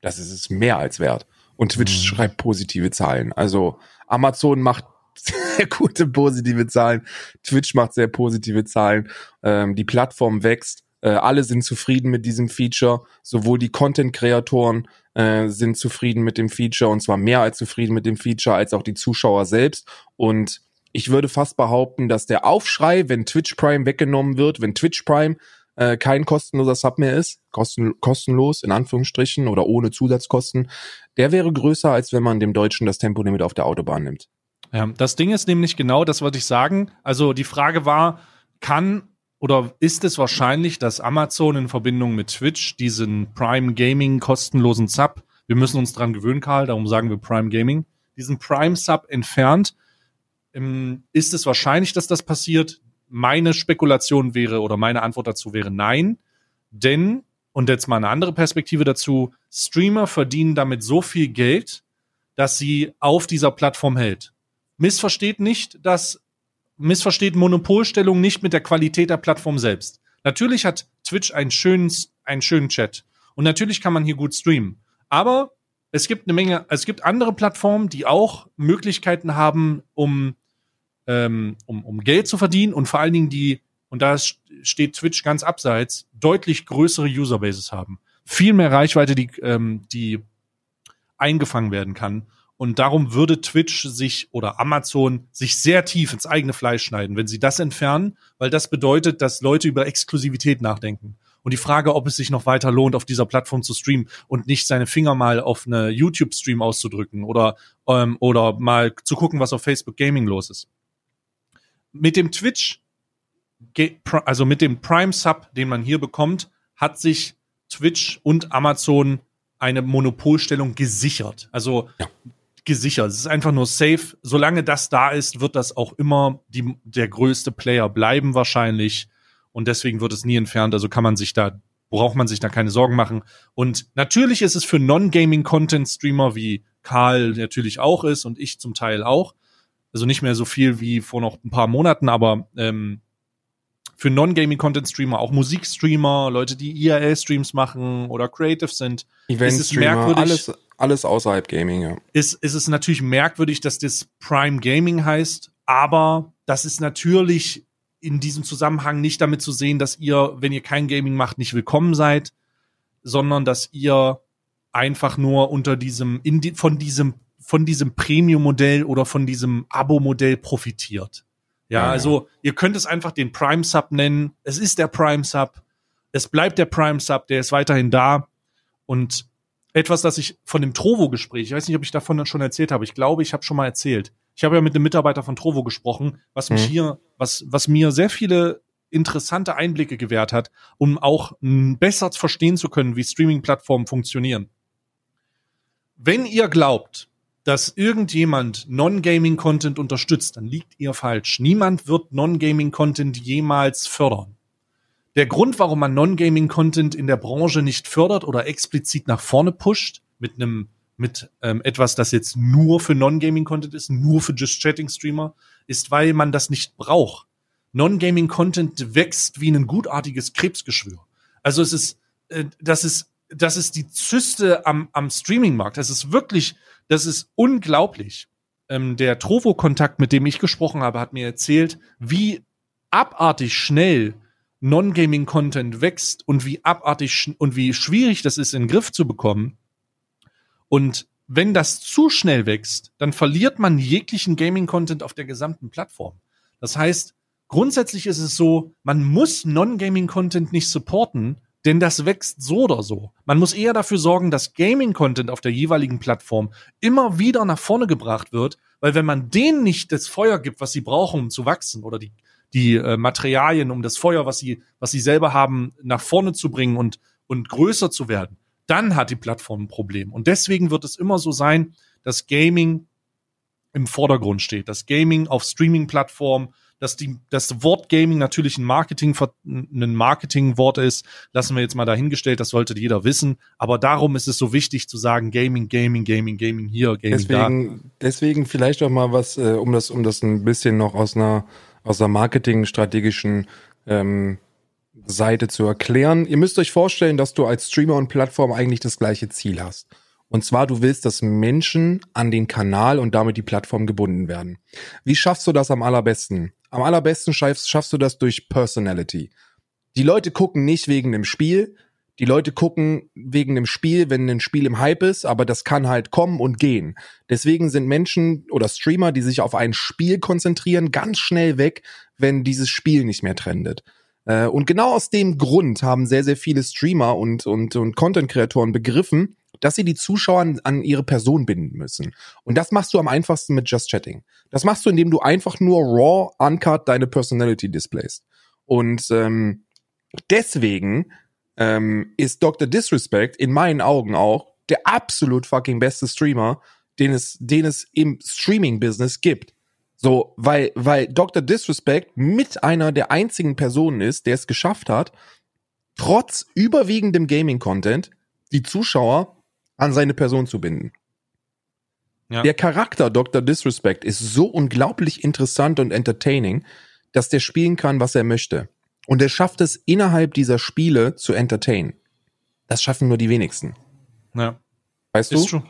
S2: das ist es mehr als wert. Und Twitch
S1: Mhm.
S2: schreibt positive Zahlen. Also Amazon macht sehr gute positive Zahlen. Twitch macht sehr positive Zahlen. Ähm, die Plattform wächst. Äh, alle sind zufrieden mit diesem Feature. Sowohl die Content-Kreatoren äh, sind zufrieden mit dem Feature und zwar mehr als zufrieden mit dem Feature, als auch die Zuschauer selbst. Und ich würde fast behaupten, dass der Aufschrei, wenn Twitch Prime weggenommen wird, wenn Twitch Prime äh, kein kostenloser Sub mehr ist, kosten, kostenlos in Anführungsstrichen oder ohne Zusatzkosten, der wäre größer, als wenn man dem Deutschen das Tempolimit auf der Autobahn nimmt.
S1: Ja, das Ding ist nämlich genau, das wollte ich sagen. Also die Frage war, kann oder ist es wahrscheinlich, dass Amazon in Verbindung mit Twitch diesen Prime Gaming kostenlosen Sub, wir müssen uns dran gewöhnen, Karl, darum sagen wir Prime Gaming, diesen Prime Sub entfernt? Ähm, Ist es wahrscheinlich, dass das passiert? Meine Spekulation wäre oder meine Antwort dazu wäre nein, denn und jetzt mal eine andere Perspektive dazu, Streamer verdienen damit so viel Geld, dass sie auf dieser Plattform hält. Missversteht nicht, dass missversteht Monopolstellung nicht mit der Qualität der Plattform selbst. Natürlich hat Twitch einen schönen, einen schönen Chat und natürlich kann man hier gut streamen. Aber es gibt eine Menge, es gibt andere Plattformen, die auch Möglichkeiten haben, um, ähm, um, um Geld zu verdienen und vor allen Dingen die, und da steht Twitch ganz abseits, deutlich größere Userbases haben. Viel mehr Reichweite, die, ähm, die eingefangen werden kann. Und darum würde Twitch sich oder Amazon sich sehr tief ins eigene Fleisch schneiden, wenn sie das entfernen, weil das bedeutet, dass Leute über Exklusivität nachdenken. Und die Frage, ob es sich noch weiter lohnt, auf dieser Plattform zu streamen und nicht seine Finger mal auf eine YouTube-Stream auszudrücken oder, ähm, oder mal zu gucken, was auf Facebook Gaming los ist. Mit dem Twitch also mit dem Prime Sub, den man hier bekommt, hat sich Twitch und Amazon eine Monopolstellung gesichert. Also ja. gesichert. Es ist einfach nur safe. Solange das da ist, wird das auch immer die, der größte Player bleiben wahrscheinlich. Und deswegen wird es nie entfernt. Also kann man sich da, braucht man sich da keine Sorgen machen. Und natürlich ist es für Non-Gaming-Content-Streamer wie Karl natürlich auch ist und ich zum Teil auch. Also nicht mehr so viel wie vor noch ein paar Monaten, aber ähm, für Non-Gaming-Content-Streamer, auch Musikstreamer, Leute, die IRL-Streams machen oder Creative sind,
S2: ist es merkwürdig. Alles, alles außerhalb Gaming, ja.
S1: Ist, ist es natürlich merkwürdig, dass das Prime Gaming heißt, aber das ist natürlich in diesem Zusammenhang nicht damit zu sehen, dass ihr, wenn ihr kein Gaming macht, nicht willkommen seid, sondern dass ihr einfach nur unter diesem, in von diesem, von diesem Premium-Modell oder von diesem Abo-Modell profitiert. Ja, ja, also ihr könnt es einfach den Prime Sub nennen. Es ist der Prime Sub. Es bleibt der Prime Sub, der ist weiterhin da. Und etwas, das ich von dem Trovo-Gespräch, ich weiß nicht, ob ich davon schon erzählt habe. Ich glaube, ich habe schon mal erzählt. Ich habe ja mit einem Mitarbeiter von Trovo gesprochen, was mich mhm. hier, was, was mir sehr viele interessante Einblicke gewährt hat, um auch besser verstehen zu können, wie Streaming-Plattformen funktionieren. Wenn ihr glaubt, dass irgendjemand Non-Gaming-Content unterstützt, dann liegt ihr falsch. Niemand wird Non-Gaming-Content jemals fördern. Der Grund, warum man Non-Gaming-Content in der Branche nicht fördert oder explizit nach vorne pusht, mit einem mit ähm, etwas, das jetzt nur für Non-Gaming-Content ist, nur für Just Chatting-Streamer, ist, weil man das nicht braucht. Non-Gaming-Content wächst wie ein gutartiges Krebsgeschwür. Also es ist, äh, das ist, das ist die Zyste am, am Streaming-Markt. Das ist wirklich, das ist unglaublich. Ähm, der Trovo-Kontakt, mit dem ich gesprochen habe, hat mir erzählt, wie abartig schnell Non-Gaming-Content wächst und wie abartig und wie schwierig das ist, in den Griff zu bekommen. Und wenn das zu schnell wächst, dann verliert man jeglichen Gaming-Content auf der gesamten Plattform. Das heißt, grundsätzlich ist es so, man muss Non-Gaming-Content nicht supporten, denn das wächst so oder so. Man muss eher dafür sorgen, dass Gaming-Content auf der jeweiligen Plattform immer wieder nach vorne gebracht wird, weil wenn man denen nicht das Feuer gibt, was sie brauchen, um zu wachsen, oder die, die äh, Materialien, um das Feuer, was sie, was sie selber haben, nach vorne zu bringen und, und größer zu werden, dann hat die Plattform ein Problem. Und deswegen wird es immer so sein, dass Gaming im Vordergrund steht, dass Gaming auf Streaming-Plattformen dass die, das Wort Gaming natürlich ein Marketing, ein Marketingwort ist, lassen wir jetzt mal dahingestellt, das sollte jeder wissen. Aber darum ist es so wichtig zu sagen Gaming, Gaming, Gaming, Gaming hier, Gaming
S2: deswegen, da. Deswegen vielleicht auch mal was, äh, um das, um das ein bisschen noch aus einer, aus einer Marketingstrategischen ähm, Seite zu erklären. Ihr müsst euch vorstellen, dass du als Streamer und Plattform eigentlich das gleiche Ziel hast. Und zwar, du willst, dass Menschen an den Kanal und damit die Plattform gebunden werden. Wie schaffst du das am allerbesten? Am allerbesten schaffst, schaffst du das durch Personality. Die Leute gucken nicht wegen dem Spiel, die Leute gucken wegen dem Spiel, wenn ein Spiel im Hype ist, aber das kann halt kommen und gehen. Deswegen sind Menschen oder Streamer, die sich auf ein Spiel konzentrieren, ganz schnell weg, wenn dieses Spiel nicht mehr trendet. Äh, und genau aus dem Grund haben sehr, sehr viele Streamer und, und, und Content-Kreatoren begriffen, dass sie die Zuschauer an, an ihre Person binden müssen. Und das machst du am einfachsten mit Just Chatting. Das machst du, indem du einfach nur raw, uncut deine Personality displays. Und ähm, deswegen ähm, ist Dr. Disrespect in meinen Augen auch der absolut fucking beste Streamer, den es, den es im Streaming-Business gibt. So, weil, weil Dr. Disrespect mit einer der einzigen Personen ist, der es geschafft hat, trotz überwiegendem Gaming-Content die Zuschauer an seine Person zu binden. Ja. Der Charakter Dr. Disrespect ist so unglaublich interessant und entertaining, dass der spielen kann, was er möchte. Und er schafft es innerhalb dieser Spiele zu entertainen. Das schaffen nur die wenigsten.
S1: Ja.
S2: Weißt ist du? True.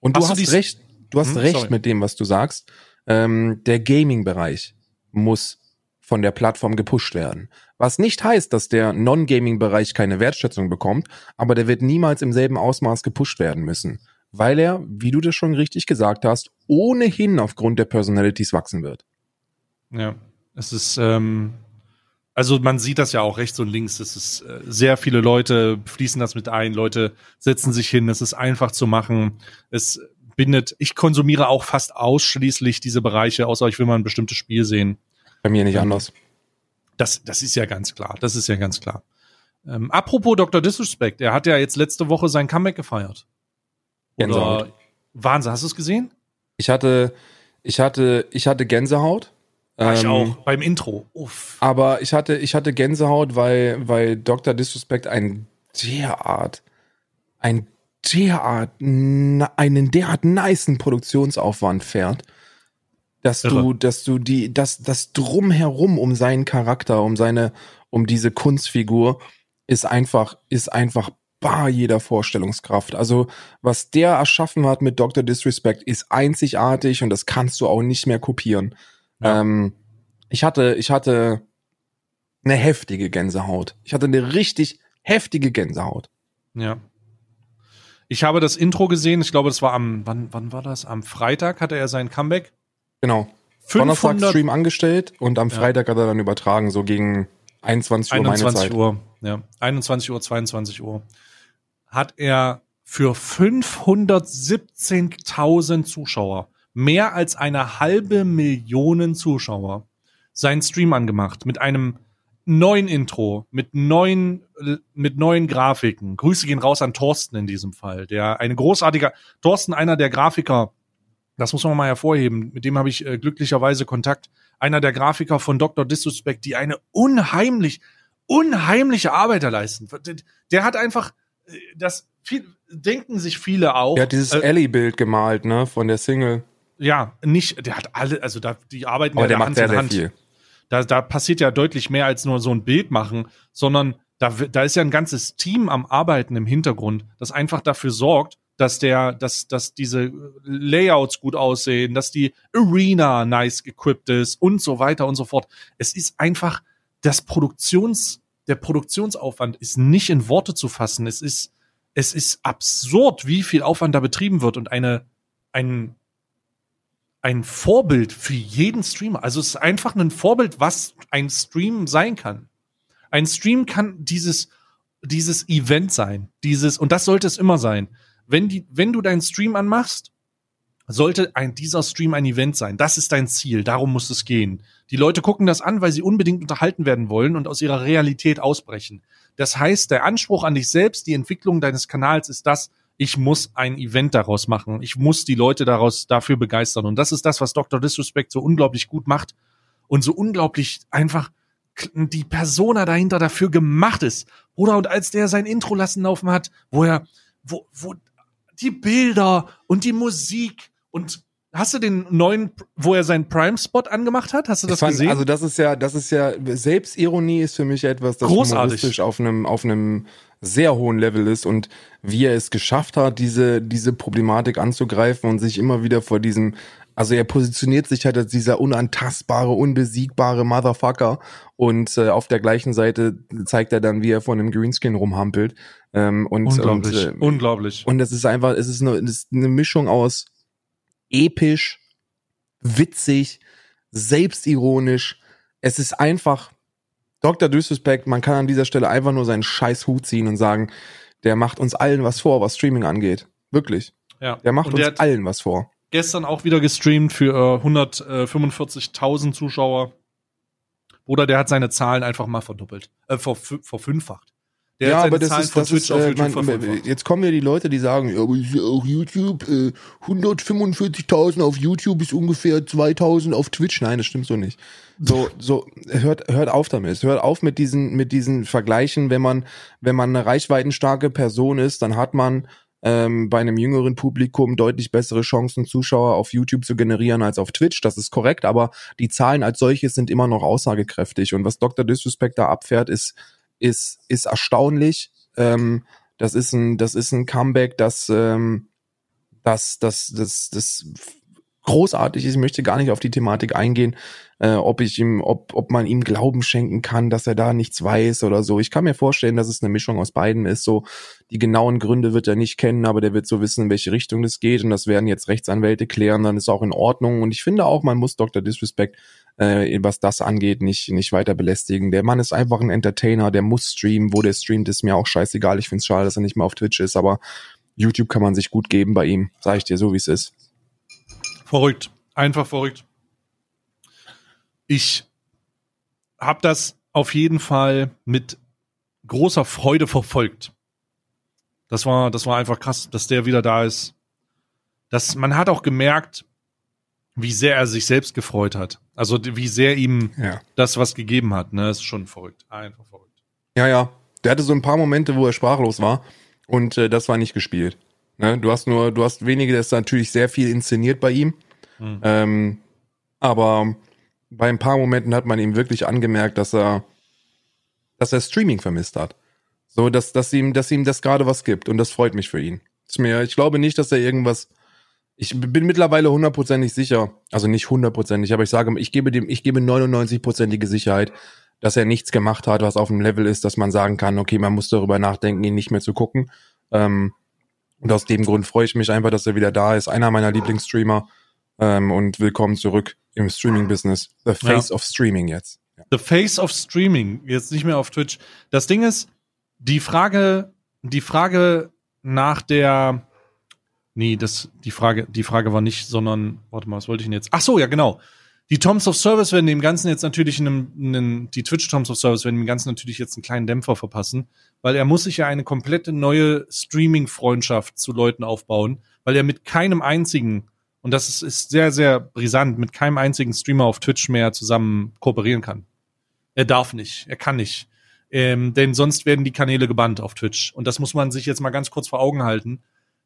S2: Und hast du hast recht, du hast hm, recht sorry. mit dem, was du sagst. Ähm, der Gaming-Bereich muss von der Plattform gepusht werden. Was nicht heißt, dass der Non-Gaming-Bereich keine Wertschätzung bekommt, aber der wird niemals im selben Ausmaß gepusht werden müssen, weil er, wie du das schon richtig gesagt hast, ohnehin aufgrund der Personalities wachsen wird.
S1: Ja, es ist, ähm, also man sieht das ja auch rechts und links. Es ist äh, sehr viele Leute fließen das mit ein, Leute setzen sich hin, es ist einfach zu machen. Es bindet, ich konsumiere auch fast ausschließlich diese Bereiche, außer ich will mal ein bestimmtes Spiel sehen.
S2: Bei mir nicht anders.
S1: Das, das ist ja ganz klar. Das ist ja ganz klar. Ähm, apropos Dr. Disrespect, er hat ja jetzt letzte Woche sein Comeback gefeiert.
S2: Gänsehaut.
S1: Oder Wahnsinn, hast du es gesehen?
S2: Ich hatte, ich hatte, ich hatte Gänsehaut.
S1: Ja, ich
S2: Ähm,
S1: auch, beim Intro. Uff.
S2: Aber ich hatte, ich hatte Gänsehaut, weil, weil Dr. Disrespect ein derart, ein derart, einen derart nicen Produktionsaufwand fährt, dass du,
S1: Irre.
S2: dass du die, das, das drumherum um seinen Charakter, um seine, um diese Kunstfigur ist einfach, ist einfach bar jeder Vorstellungskraft. Also, was der erschaffen hat mit Dr. Disrespect ist einzigartig und das kannst du auch nicht mehr kopieren.
S1: Ja.
S2: Ähm, ich hatte, ich hatte eine heftige Gänsehaut. Ich hatte eine richtig heftige Gänsehaut.
S1: Ja. Ich habe das Intro gesehen, ich glaube, das war am, wann, wann war das? Am Freitag hatte er sein Comeback.
S2: Genau. Donnerstag
S1: 500,
S2: Stream angestellt und am
S1: Ja.
S2: Freitag hat er dann übertragen, so gegen 21 Uhr meine
S1: 21
S2: Zeit.
S1: Uhr, ja, 21 Uhr, 22 Uhr, hat er für 517.000 Zuschauer, mehr als eine halbe Million Zuschauer, seinen Stream angemacht mit einem neuen Intro, mit neuen, mit neuen Grafiken. Grüße gehen raus an Thorsten in diesem Fall, der eine großartige, Thorsten, einer der Grafiker, das muss man mal hervorheben, mit dem habe ich äh, glücklicherweise Kontakt, einer der Grafiker von Dr. Disrespect, die eine unheimlich, unheimliche Arbeit da leisten. Der, der hat einfach, äh, das viel, denken sich viele auch.
S2: Er hat dieses
S1: äh,
S2: Ellie-Bild gemalt, ne, von der Single.
S1: ja, nicht, der hat alle, also da, die arbeiten
S2: Aber
S1: ja
S2: der macht
S1: Hand
S2: sehr,
S1: in
S2: sehr
S1: Hand.
S2: viel.
S1: Da, da passiert ja deutlich mehr als nur so ein Bild machen, sondern da, da ist ja ein ganzes Team am Arbeiten im Hintergrund, das einfach dafür sorgt, dass der, dass, dass diese Layouts gut aussehen, dass die Arena nice equipped ist und so weiter und so fort. Es ist einfach das Produktions, der Produktionsaufwand ist nicht in Worte zu fassen. Es ist, es ist absurd, wie viel Aufwand da betrieben wird und eine, ein, ein Vorbild für jeden Streamer. Also es ist einfach ein Vorbild, was ein Stream sein kann. Ein Stream kann dieses, dieses Event sein. Dieses, und das sollte es immer sein. Wenn die, wenn du deinen Stream anmachst, sollte ein, dieser Stream ein Event sein. Das ist dein Ziel. Darum muss es gehen. Die Leute gucken das an, weil sie unbedingt unterhalten werden wollen und aus ihrer Realität ausbrechen. Das heißt, der Anspruch an dich selbst, die Entwicklung deines Kanals ist das, ich muss ein Event daraus machen. Ich muss die Leute daraus dafür begeistern. Und das ist das, was Dr. Disrespect so unglaublich gut macht und so unglaublich einfach die Persona dahinter dafür gemacht ist. Bruder, und als der sein Intro lassen laufen hat, wo er, wo, wo die Bilder und die Musik und hast du den neuen, wo er seinen Prime-Spot angemacht hat? Hast du das
S2: fand,
S1: gesehen?
S2: Also das ist ja, das ist ja, Selbstironie ist für mich etwas, das
S1: Großartig.
S2: humoristisch auf einem, auf einem sehr hohen Level ist und wie er es geschafft hat, diese, diese Problematik anzugreifen und sich immer wieder vor diesem, also er positioniert sich halt als dieser unantastbare, unbesiegbare Motherfucker und äh, auf der gleichen Seite zeigt er dann, wie er vor einem Greenskin rumhampelt. Ähm, und,
S1: unglaublich,
S2: Und, äh,
S1: unglaublich.
S2: und es ist einfach, es ist eine, es ist eine Mischung aus episch, witzig, selbstironisch. Es ist einfach Dr. Disrespect, man kann an dieser Stelle einfach nur seinen scheiß Hut ziehen und sagen, der macht uns allen was vor, was Streaming angeht. Wirklich.
S1: ja.
S2: Der macht
S1: der
S2: uns allen was vor.
S1: gestern auch wieder gestreamt für äh, 145.000 Zuschauer. Oder der hat seine Zahlen einfach mal verdoppelt, äh, ver, verfünffacht. Der
S2: ja, aber das
S1: Zahlen
S2: ist, das ist, äh,
S1: verfünffacht.
S2: jetzt kommen ja die Leute, die sagen, ja, aber ist ja auch YouTube, äh, 145.000 auf YouTube ist ungefähr 2.000 auf Twitch. Nein, das stimmt so nicht. So, so, hört, hört auf damit. Hört auf mit diesen, mit diesen Vergleichen. Wenn man, wenn man eine reichweitenstarke Person ist, dann hat man ähm, bei einem jüngeren Publikum deutlich bessere Chancen, Zuschauer auf YouTube zu generieren als auf Twitch. Das ist korrekt, aber die Zahlen als solches sind immer noch aussagekräftig. Und was Dr. Disrespect da abfährt, ist, ist, ist erstaunlich. Ähm, das ist ein, das ist ein Comeback, das, ähm, das, das, das, das großartig ist. Ich möchte gar nicht auf die Thematik eingehen, äh, ob ich ihm, ob, ob man ihm Glauben schenken kann, dass er da nichts weiß oder so. Ich kann mir vorstellen, dass es eine Mischung aus beiden ist. So die genauen Gründe wird er nicht kennen, aber der wird so wissen, in welche Richtung das geht. Und das werden jetzt Rechtsanwälte klären. Dann ist auch in Ordnung. Und ich finde auch, man muss Dr. Disrespect äh, was das angeht, nicht, nicht weiter belästigen. Der Mann ist einfach ein Entertainer, der muss streamen. Wo der streamt, ist mir auch scheißegal. Ich find's schade, dass er nicht mehr auf Twitch ist, aber YouTube kann man sich gut geben bei ihm. Sag ich dir so, wie es ist.
S1: Verrückt. Einfach verrückt. Ich habe das auf jeden Fall mit großer Freude verfolgt. Das war, das war einfach krass, dass der wieder da ist. Das, man hat auch gemerkt, wie sehr er sich selbst gefreut hat. Also wie sehr ihm
S2: Ja.
S1: das was gegeben hat. Ne, das ist schon verrückt. Einfach verrückt.
S2: Ja, ja. Der hatte so ein paar Momente, wo er sprachlos war und äh, das war nicht gespielt. Ne? Du hast nur, du hast wenige, das ist natürlich sehr viel inszeniert bei ihm.
S1: Hm.
S2: Ähm, aber bei ein paar Momenten hat man ihm wirklich angemerkt, dass er, dass er Streaming vermisst hat. So, dass, dass ihm, dass ihm das gerade was gibt und das freut mich für ihn. Ist mir, ich glaube nicht, dass er irgendwas. Ich bin mittlerweile hundertprozentig sicher, also nicht hundertprozentig, aber ich sage, ich gebe dem, ich gebe 99-prozentige Sicherheit, dass er nichts gemacht hat, was auf dem Level ist, dass man sagen kann, okay, man muss darüber nachdenken, ihn nicht mehr zu gucken. Ähm, und aus dem Grund freue ich mich einfach, dass er wieder da ist. Einer meiner Lieblingsstreamer. Ähm, und willkommen zurück im Streaming-Business. The face of Streaming jetzt. Ja.
S1: The Face of Streaming, jetzt nicht mehr auf Twitch. Das Ding ist, die Frage, die Frage nach der, nee, das, die Frage, die Frage war nicht, sondern, warte mal, was wollte ich denn jetzt? Ach so, ja, genau. Die Toms of Service werden dem Ganzen jetzt natürlich einen, einen die Twitch Toms of Service werden dem Ganzen natürlich jetzt einen kleinen Dämpfer verpassen, weil er muss sich ja eine komplette neue Streaming-Freundschaft zu Leuten aufbauen, weil er mit keinem einzigen, und das ist, ist sehr, sehr brisant, mit keinem einzigen Streamer auf Twitch mehr zusammen kooperieren kann. Er darf nicht, er kann nicht. Ähm, denn sonst werden die Kanäle gebannt auf Twitch. Und das muss man sich jetzt mal ganz kurz vor Augen halten.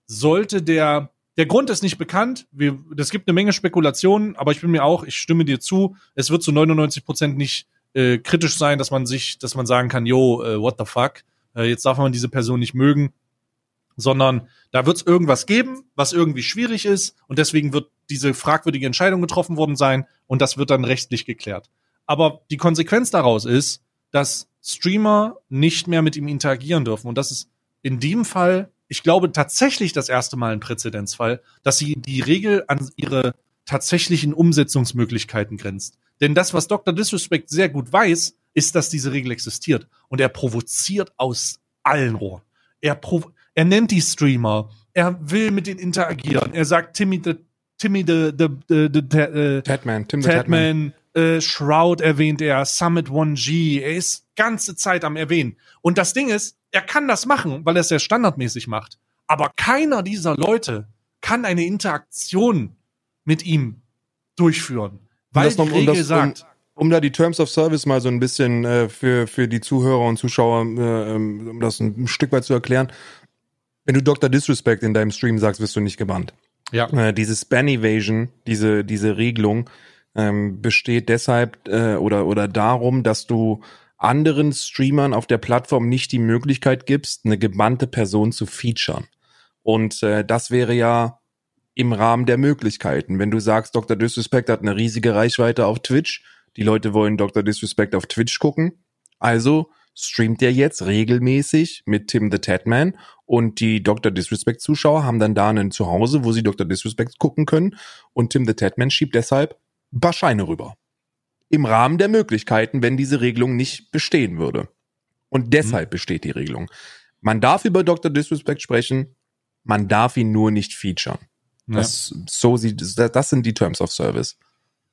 S1: Sollte der, der Grund ist nicht bekannt, wir, es gibt eine Menge Spekulationen, aber ich bin mir auch, ich stimme dir zu, es wird zu 99 Prozent nicht äh, kritisch sein, dass man sich, dass man sagen kann, yo, äh, what the fuck, äh, jetzt darf man diese Person nicht mögen, sondern da wird es irgendwas geben, was irgendwie schwierig ist und deswegen wird diese fragwürdige Entscheidung getroffen worden sein und das wird dann rechtlich geklärt. Aber die Konsequenz daraus ist, dass Streamer nicht mehr mit ihm interagieren dürfen. Und das ist in dem Fall, ich glaube, tatsächlich das erste Mal ein Präzedenzfall, dass sie die Regel an ihre tatsächlichen Umsetzungsmöglichkeiten grenzt. Denn das, was Dr. Disrespect sehr gut weiß, ist, dass diese Regel existiert. Und er provoziert aus allen Rohren. Er, er nennt die Streamer. Er will mit denen interagieren. Er sagt Timmy the, Timmy the, the, the, the, äh,
S2: Tatman, Tim. Tatman,
S1: äh, Shroud erwähnt er, Summit 1G, er ist ganze Zeit am erwähnen. Und das Ding ist, er kann das machen, weil er es sehr standardmäßig macht. Aber keiner dieser Leute kann eine Interaktion mit ihm durchführen. Weil
S2: das
S1: die
S2: noch- um
S1: Regel
S2: das-
S1: sagt,
S2: Um da die Terms of Service mal so ein bisschen äh, für, für die Zuhörer und Zuschauer, äh, ähm, um das ein Stück weit zu erklären. Wenn du Dr. Disrespect in deinem Stream sagst, wirst du nicht gebannt.
S1: ja,
S2: Äh, diese Span Evasion, diese, diese Regelung, ähm, besteht deshalb äh, oder, oder darum, dass du anderen Streamern auf der Plattform nicht die Möglichkeit gibst, eine gebannte Person zu featuren. Und äh, das wäre ja im Rahmen der Möglichkeiten. Wenn du sagst, Dr. Disrespect hat eine riesige Reichweite auf Twitch, die Leute wollen Dr. Disrespect auf Twitch gucken, also streamt er jetzt regelmäßig mit Tim the Tatman und die Dr. Disrespect Zuschauer haben dann da ein Zuhause, wo sie Dr. Disrespect gucken können und Tim the Tatman schiebt deshalb ein paar Scheine rüber. Im Rahmen der Möglichkeiten, wenn diese Regelung nicht bestehen würde. Und deshalb besteht die Regelung. Man darf über Dr. Disrespect sprechen, man darf ihn nur nicht featuren. Das, so sieht, das sind die Terms of Service.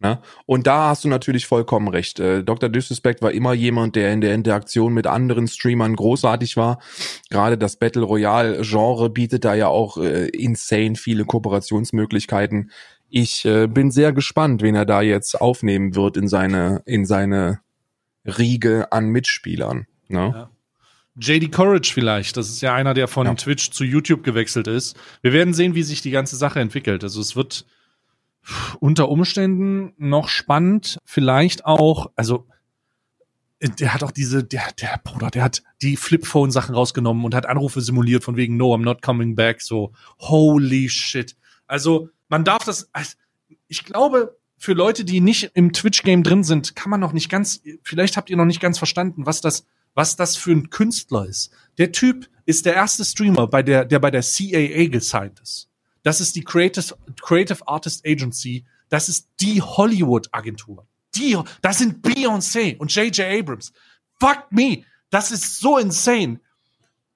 S2: Ne? Und da hast du natürlich vollkommen recht. Äh, Dr. Disrespect war immer jemand, der in der Interaktion mit anderen Streamern großartig war. Gerade das Battle Royale Genre bietet da ja auch äh, insane viele Kooperationsmöglichkeiten. Ich äh, bin sehr gespannt, wen er da jetzt aufnehmen wird in seine, in seine Riege an Mitspielern. Ne?
S1: Ja. JD Courage vielleicht. Das ist ja einer, der von
S2: Ja.
S1: Twitch zu YouTube gewechselt ist. Wir werden sehen, wie sich die ganze Sache entwickelt. Also es wird unter Umständen noch spannend. Vielleicht auch, also äh, der hat auch diese, der, der Bruder, der hat die Flipphone-Sachen rausgenommen und hat Anrufe simuliert von wegen No, I'm not coming back. So, holy shit. Also man darf das, ich glaube, für Leute, die nicht im Twitch-Game drin sind, kann man noch nicht ganz, vielleicht habt ihr noch nicht ganz verstanden, was das, was das für ein Künstler ist. Der Typ ist der erste Streamer, bei der, der bei der CAA gesigned ist. Das ist die Creative, Creative Artist Agency. Das ist die Hollywood-Agentur. Die, das sind Beyoncé und J.J. Abrams. Fuck me. Das ist so insane.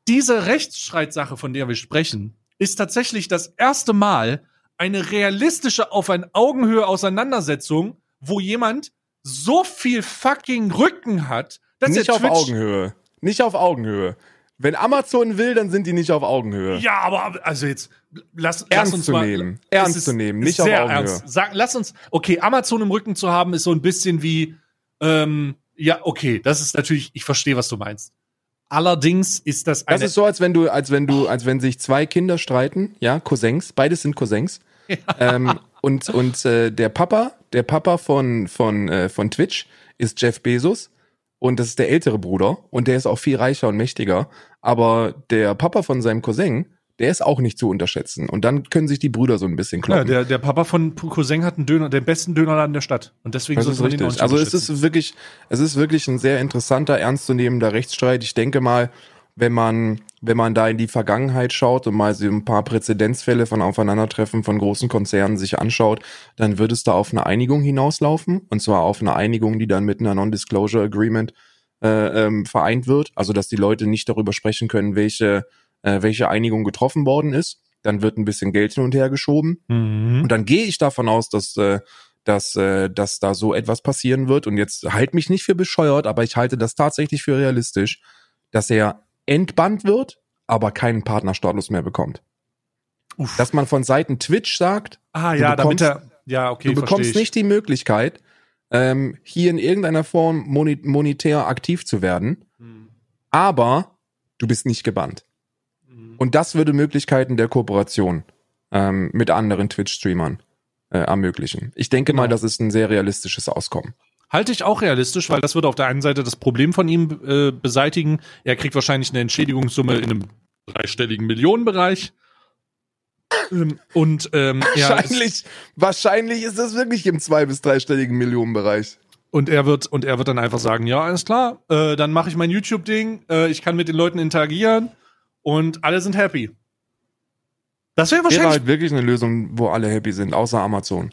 S1: Diese Rechtsstreitsache, von der wir sprechen, ist tatsächlich das erste Mal eine realistische auf ein Augenhöhe Auseinandersetzung, wo jemand so viel fucking Rücken hat, Das ist
S2: nicht
S1: ja
S2: auf
S1: Twitch.
S2: Augenhöhe. Nicht auf Augenhöhe. Wenn Amazon will, dann sind die nicht auf Augenhöhe.
S1: Ja, aber also jetzt lass, lass
S2: Ernst
S1: uns
S2: zu
S1: mal,
S2: nehmen. Ernst zu nehmen, nicht auf
S1: sehr
S2: Augenhöhe.
S1: ernst. Sag, lass uns, okay, Amazon im Rücken zu haben, ist so ein bisschen wie, ähm, ja, okay, das ist natürlich, ich verstehe, was du meinst. Allerdings ist das eine,
S2: Das ist so, als wenn du, als wenn du, als wenn sich zwei Kinder streiten, ja, Cousins, beides sind Cousins. Ähm, und und äh, der Papa, der Papa von von äh, von Twitch ist Jeff Bezos und das ist der ältere Bruder und der ist auch viel reicher und mächtiger. Aber der Papa von seinem Cousin, der ist auch nicht zu unterschätzen. Und dann können sich die Brüder so ein bisschen
S1: ja,
S2: kloppen.
S1: der, der Papa von Cousin hat einen Döner, den besten Dönerladen der Stadt. Und deswegen
S2: Das ist richtig. Also es ist wirklich, es ist wirklich ein sehr interessanter, ernstzunehmender Rechtsstreit. Ich denke mal, wenn man, wenn man da in die Vergangenheit schaut und mal so ein paar Präzedenzfälle von Aufeinandertreffen von großen Konzernen sich anschaut, dann wird es da auf eine Einigung hinauslaufen. Und zwar auf eine Einigung, die dann mit einer Non-Disclosure Agreement äh, ähm, vereint wird. Also dass die Leute nicht darüber sprechen können, welche, äh, welche Einigung getroffen worden ist. Dann wird ein bisschen Geld hin und her geschoben.
S1: Mhm.
S2: Und dann gehe ich davon aus, dass, äh, dass, äh, dass da so etwas passieren wird. Und jetzt halt mich nicht für bescheuert, aber ich halte das tatsächlich für realistisch, dass er entbannt wird, aber keinen Partnerstatus mehr bekommt.
S1: Uff.
S2: Dass man von Seiten Twitch sagt,
S1: ah,
S2: du
S1: ja, damit
S2: bekommst-
S1: er, ja, okay,
S2: du bekommst
S1: ich.
S2: nicht die Möglichkeit, ähm, hier in irgendeiner Form monetär aktiv zu werden,
S1: Mhm.
S2: aber du bist nicht gebannt.
S1: Mhm.
S2: Und das würde Möglichkeiten der Kooperation ähm, mit anderen Twitch-Streamern äh, ermöglichen. Ich denke mal,
S1: Genau.
S2: das ist ein sehr realistisches Auskommen.
S1: Halte ich auch realistisch, weil das würde auf der einen Seite das Problem von ihm äh, beseitigen. Er kriegt wahrscheinlich eine Entschädigungssumme in einem dreistelligen Millionenbereich. Ähm, und ähm,
S2: wahrscheinlich, wahrscheinlich ist das wirklich im zwei- bis dreistelligen Millionenbereich.
S1: und er wird und er wird dann einfach sagen, ja, alles klar, äh, dann mache ich mein YouTube-Ding, äh, ich kann mit den Leuten interagieren und alle sind happy. Das wäre
S2: Wäre
S1: wahrscheinlich
S2: halt wirklich eine Lösung, wo alle happy sind, außer Amazon.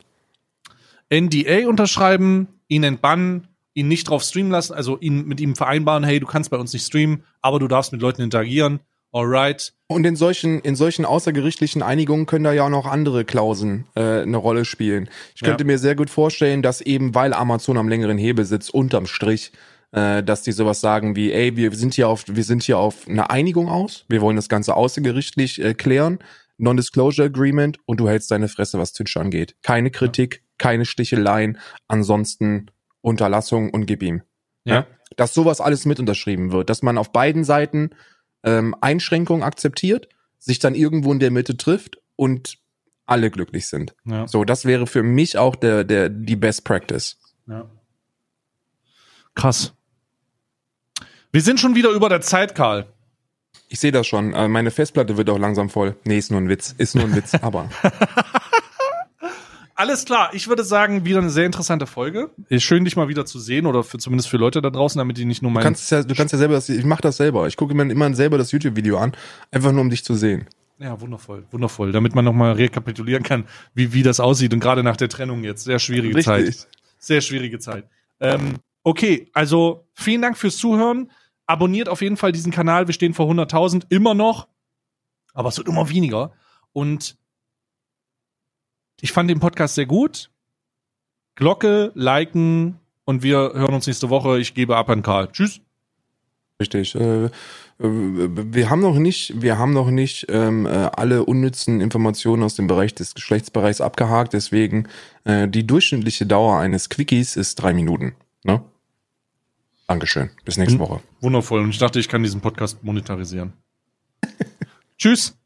S1: NDA unterschreiben, ihn entbannen, ihn nicht drauf streamen lassen, also ihn mit ihm vereinbaren, hey, du kannst bei uns nicht streamen, aber du darfst mit Leuten interagieren. Alright.
S2: Und in solchen, in solchen außergerichtlichen Einigungen können da ja auch noch andere Klauseln äh, eine Rolle spielen. Ich
S1: Ja.
S2: könnte mir sehr gut vorstellen, dass eben, weil Amazon am längeren Hebel sitzt, unterm Strich, äh, dass die sowas sagen wie, ey, wir sind hier auf, wir sind hier auf eine Einigung aus, wir wollen das Ganze außergerichtlich äh, klären, Non-Disclosure Agreement und du hältst deine Fresse, was Twitch angeht. Keine Kritik, keine Sticheleien, ansonsten Unterlassung und gib ihm.
S1: Ja.
S2: Dass sowas alles mit unterschrieben wird, dass man auf beiden Seiten ähm, Einschränkungen akzeptiert, sich dann irgendwo in der Mitte trifft und alle glücklich sind.
S1: Ja.
S2: So, das wäre für mich auch der, der, die Best Practice.
S1: ja. Krass. Wir sind schon wieder über der Zeit, Karl.
S2: Ich sehe das schon. äh, Meine Festplatte wird auch langsam voll. Nee, ist nur ein Witz. Ist nur ein Witz, aber.
S1: Alles klar, ich würde sagen, wieder eine sehr interessante Folge. Schön, dich mal wieder zu sehen oder für, zumindest für Leute da draußen, damit die nicht nur
S2: Du
S1: meinen.
S2: kannst es ja, du kannst ja selber das, ich mache das selber. Ich gucke mir immer selber das YouTube-Video an, einfach nur um dich zu sehen.
S1: Ja, wundervoll, wundervoll. Damit man nochmal rekapitulieren kann, wie, wie das aussieht und gerade nach der Trennung jetzt. Sehr schwierige Zeit. Sehr schwierige Zeit. Ähm, okay, also vielen Dank fürs Zuhören. Abonniert auf jeden Fall diesen Kanal. Wir stehen vor 100.000 immer noch, aber es wird immer weniger. Und ich fand den Podcast sehr gut. Glocke, liken und wir hören uns nächste Woche. Ich gebe ab an Karl. Tschüss.
S2: Richtig. Äh, äh, wir haben noch nicht, wir haben noch nicht ähm, äh, alle unnützen Informationen aus dem Bereich des Geschlechtsbereichs abgehakt. Deswegen äh, die durchschnittliche Dauer eines Quickies ist drei Minuten. Ne? Dankeschön. Bis nächste. Woche.
S1: Wundervoll. Und ich dachte, ich kann diesen Podcast monetarisieren. Tschüss.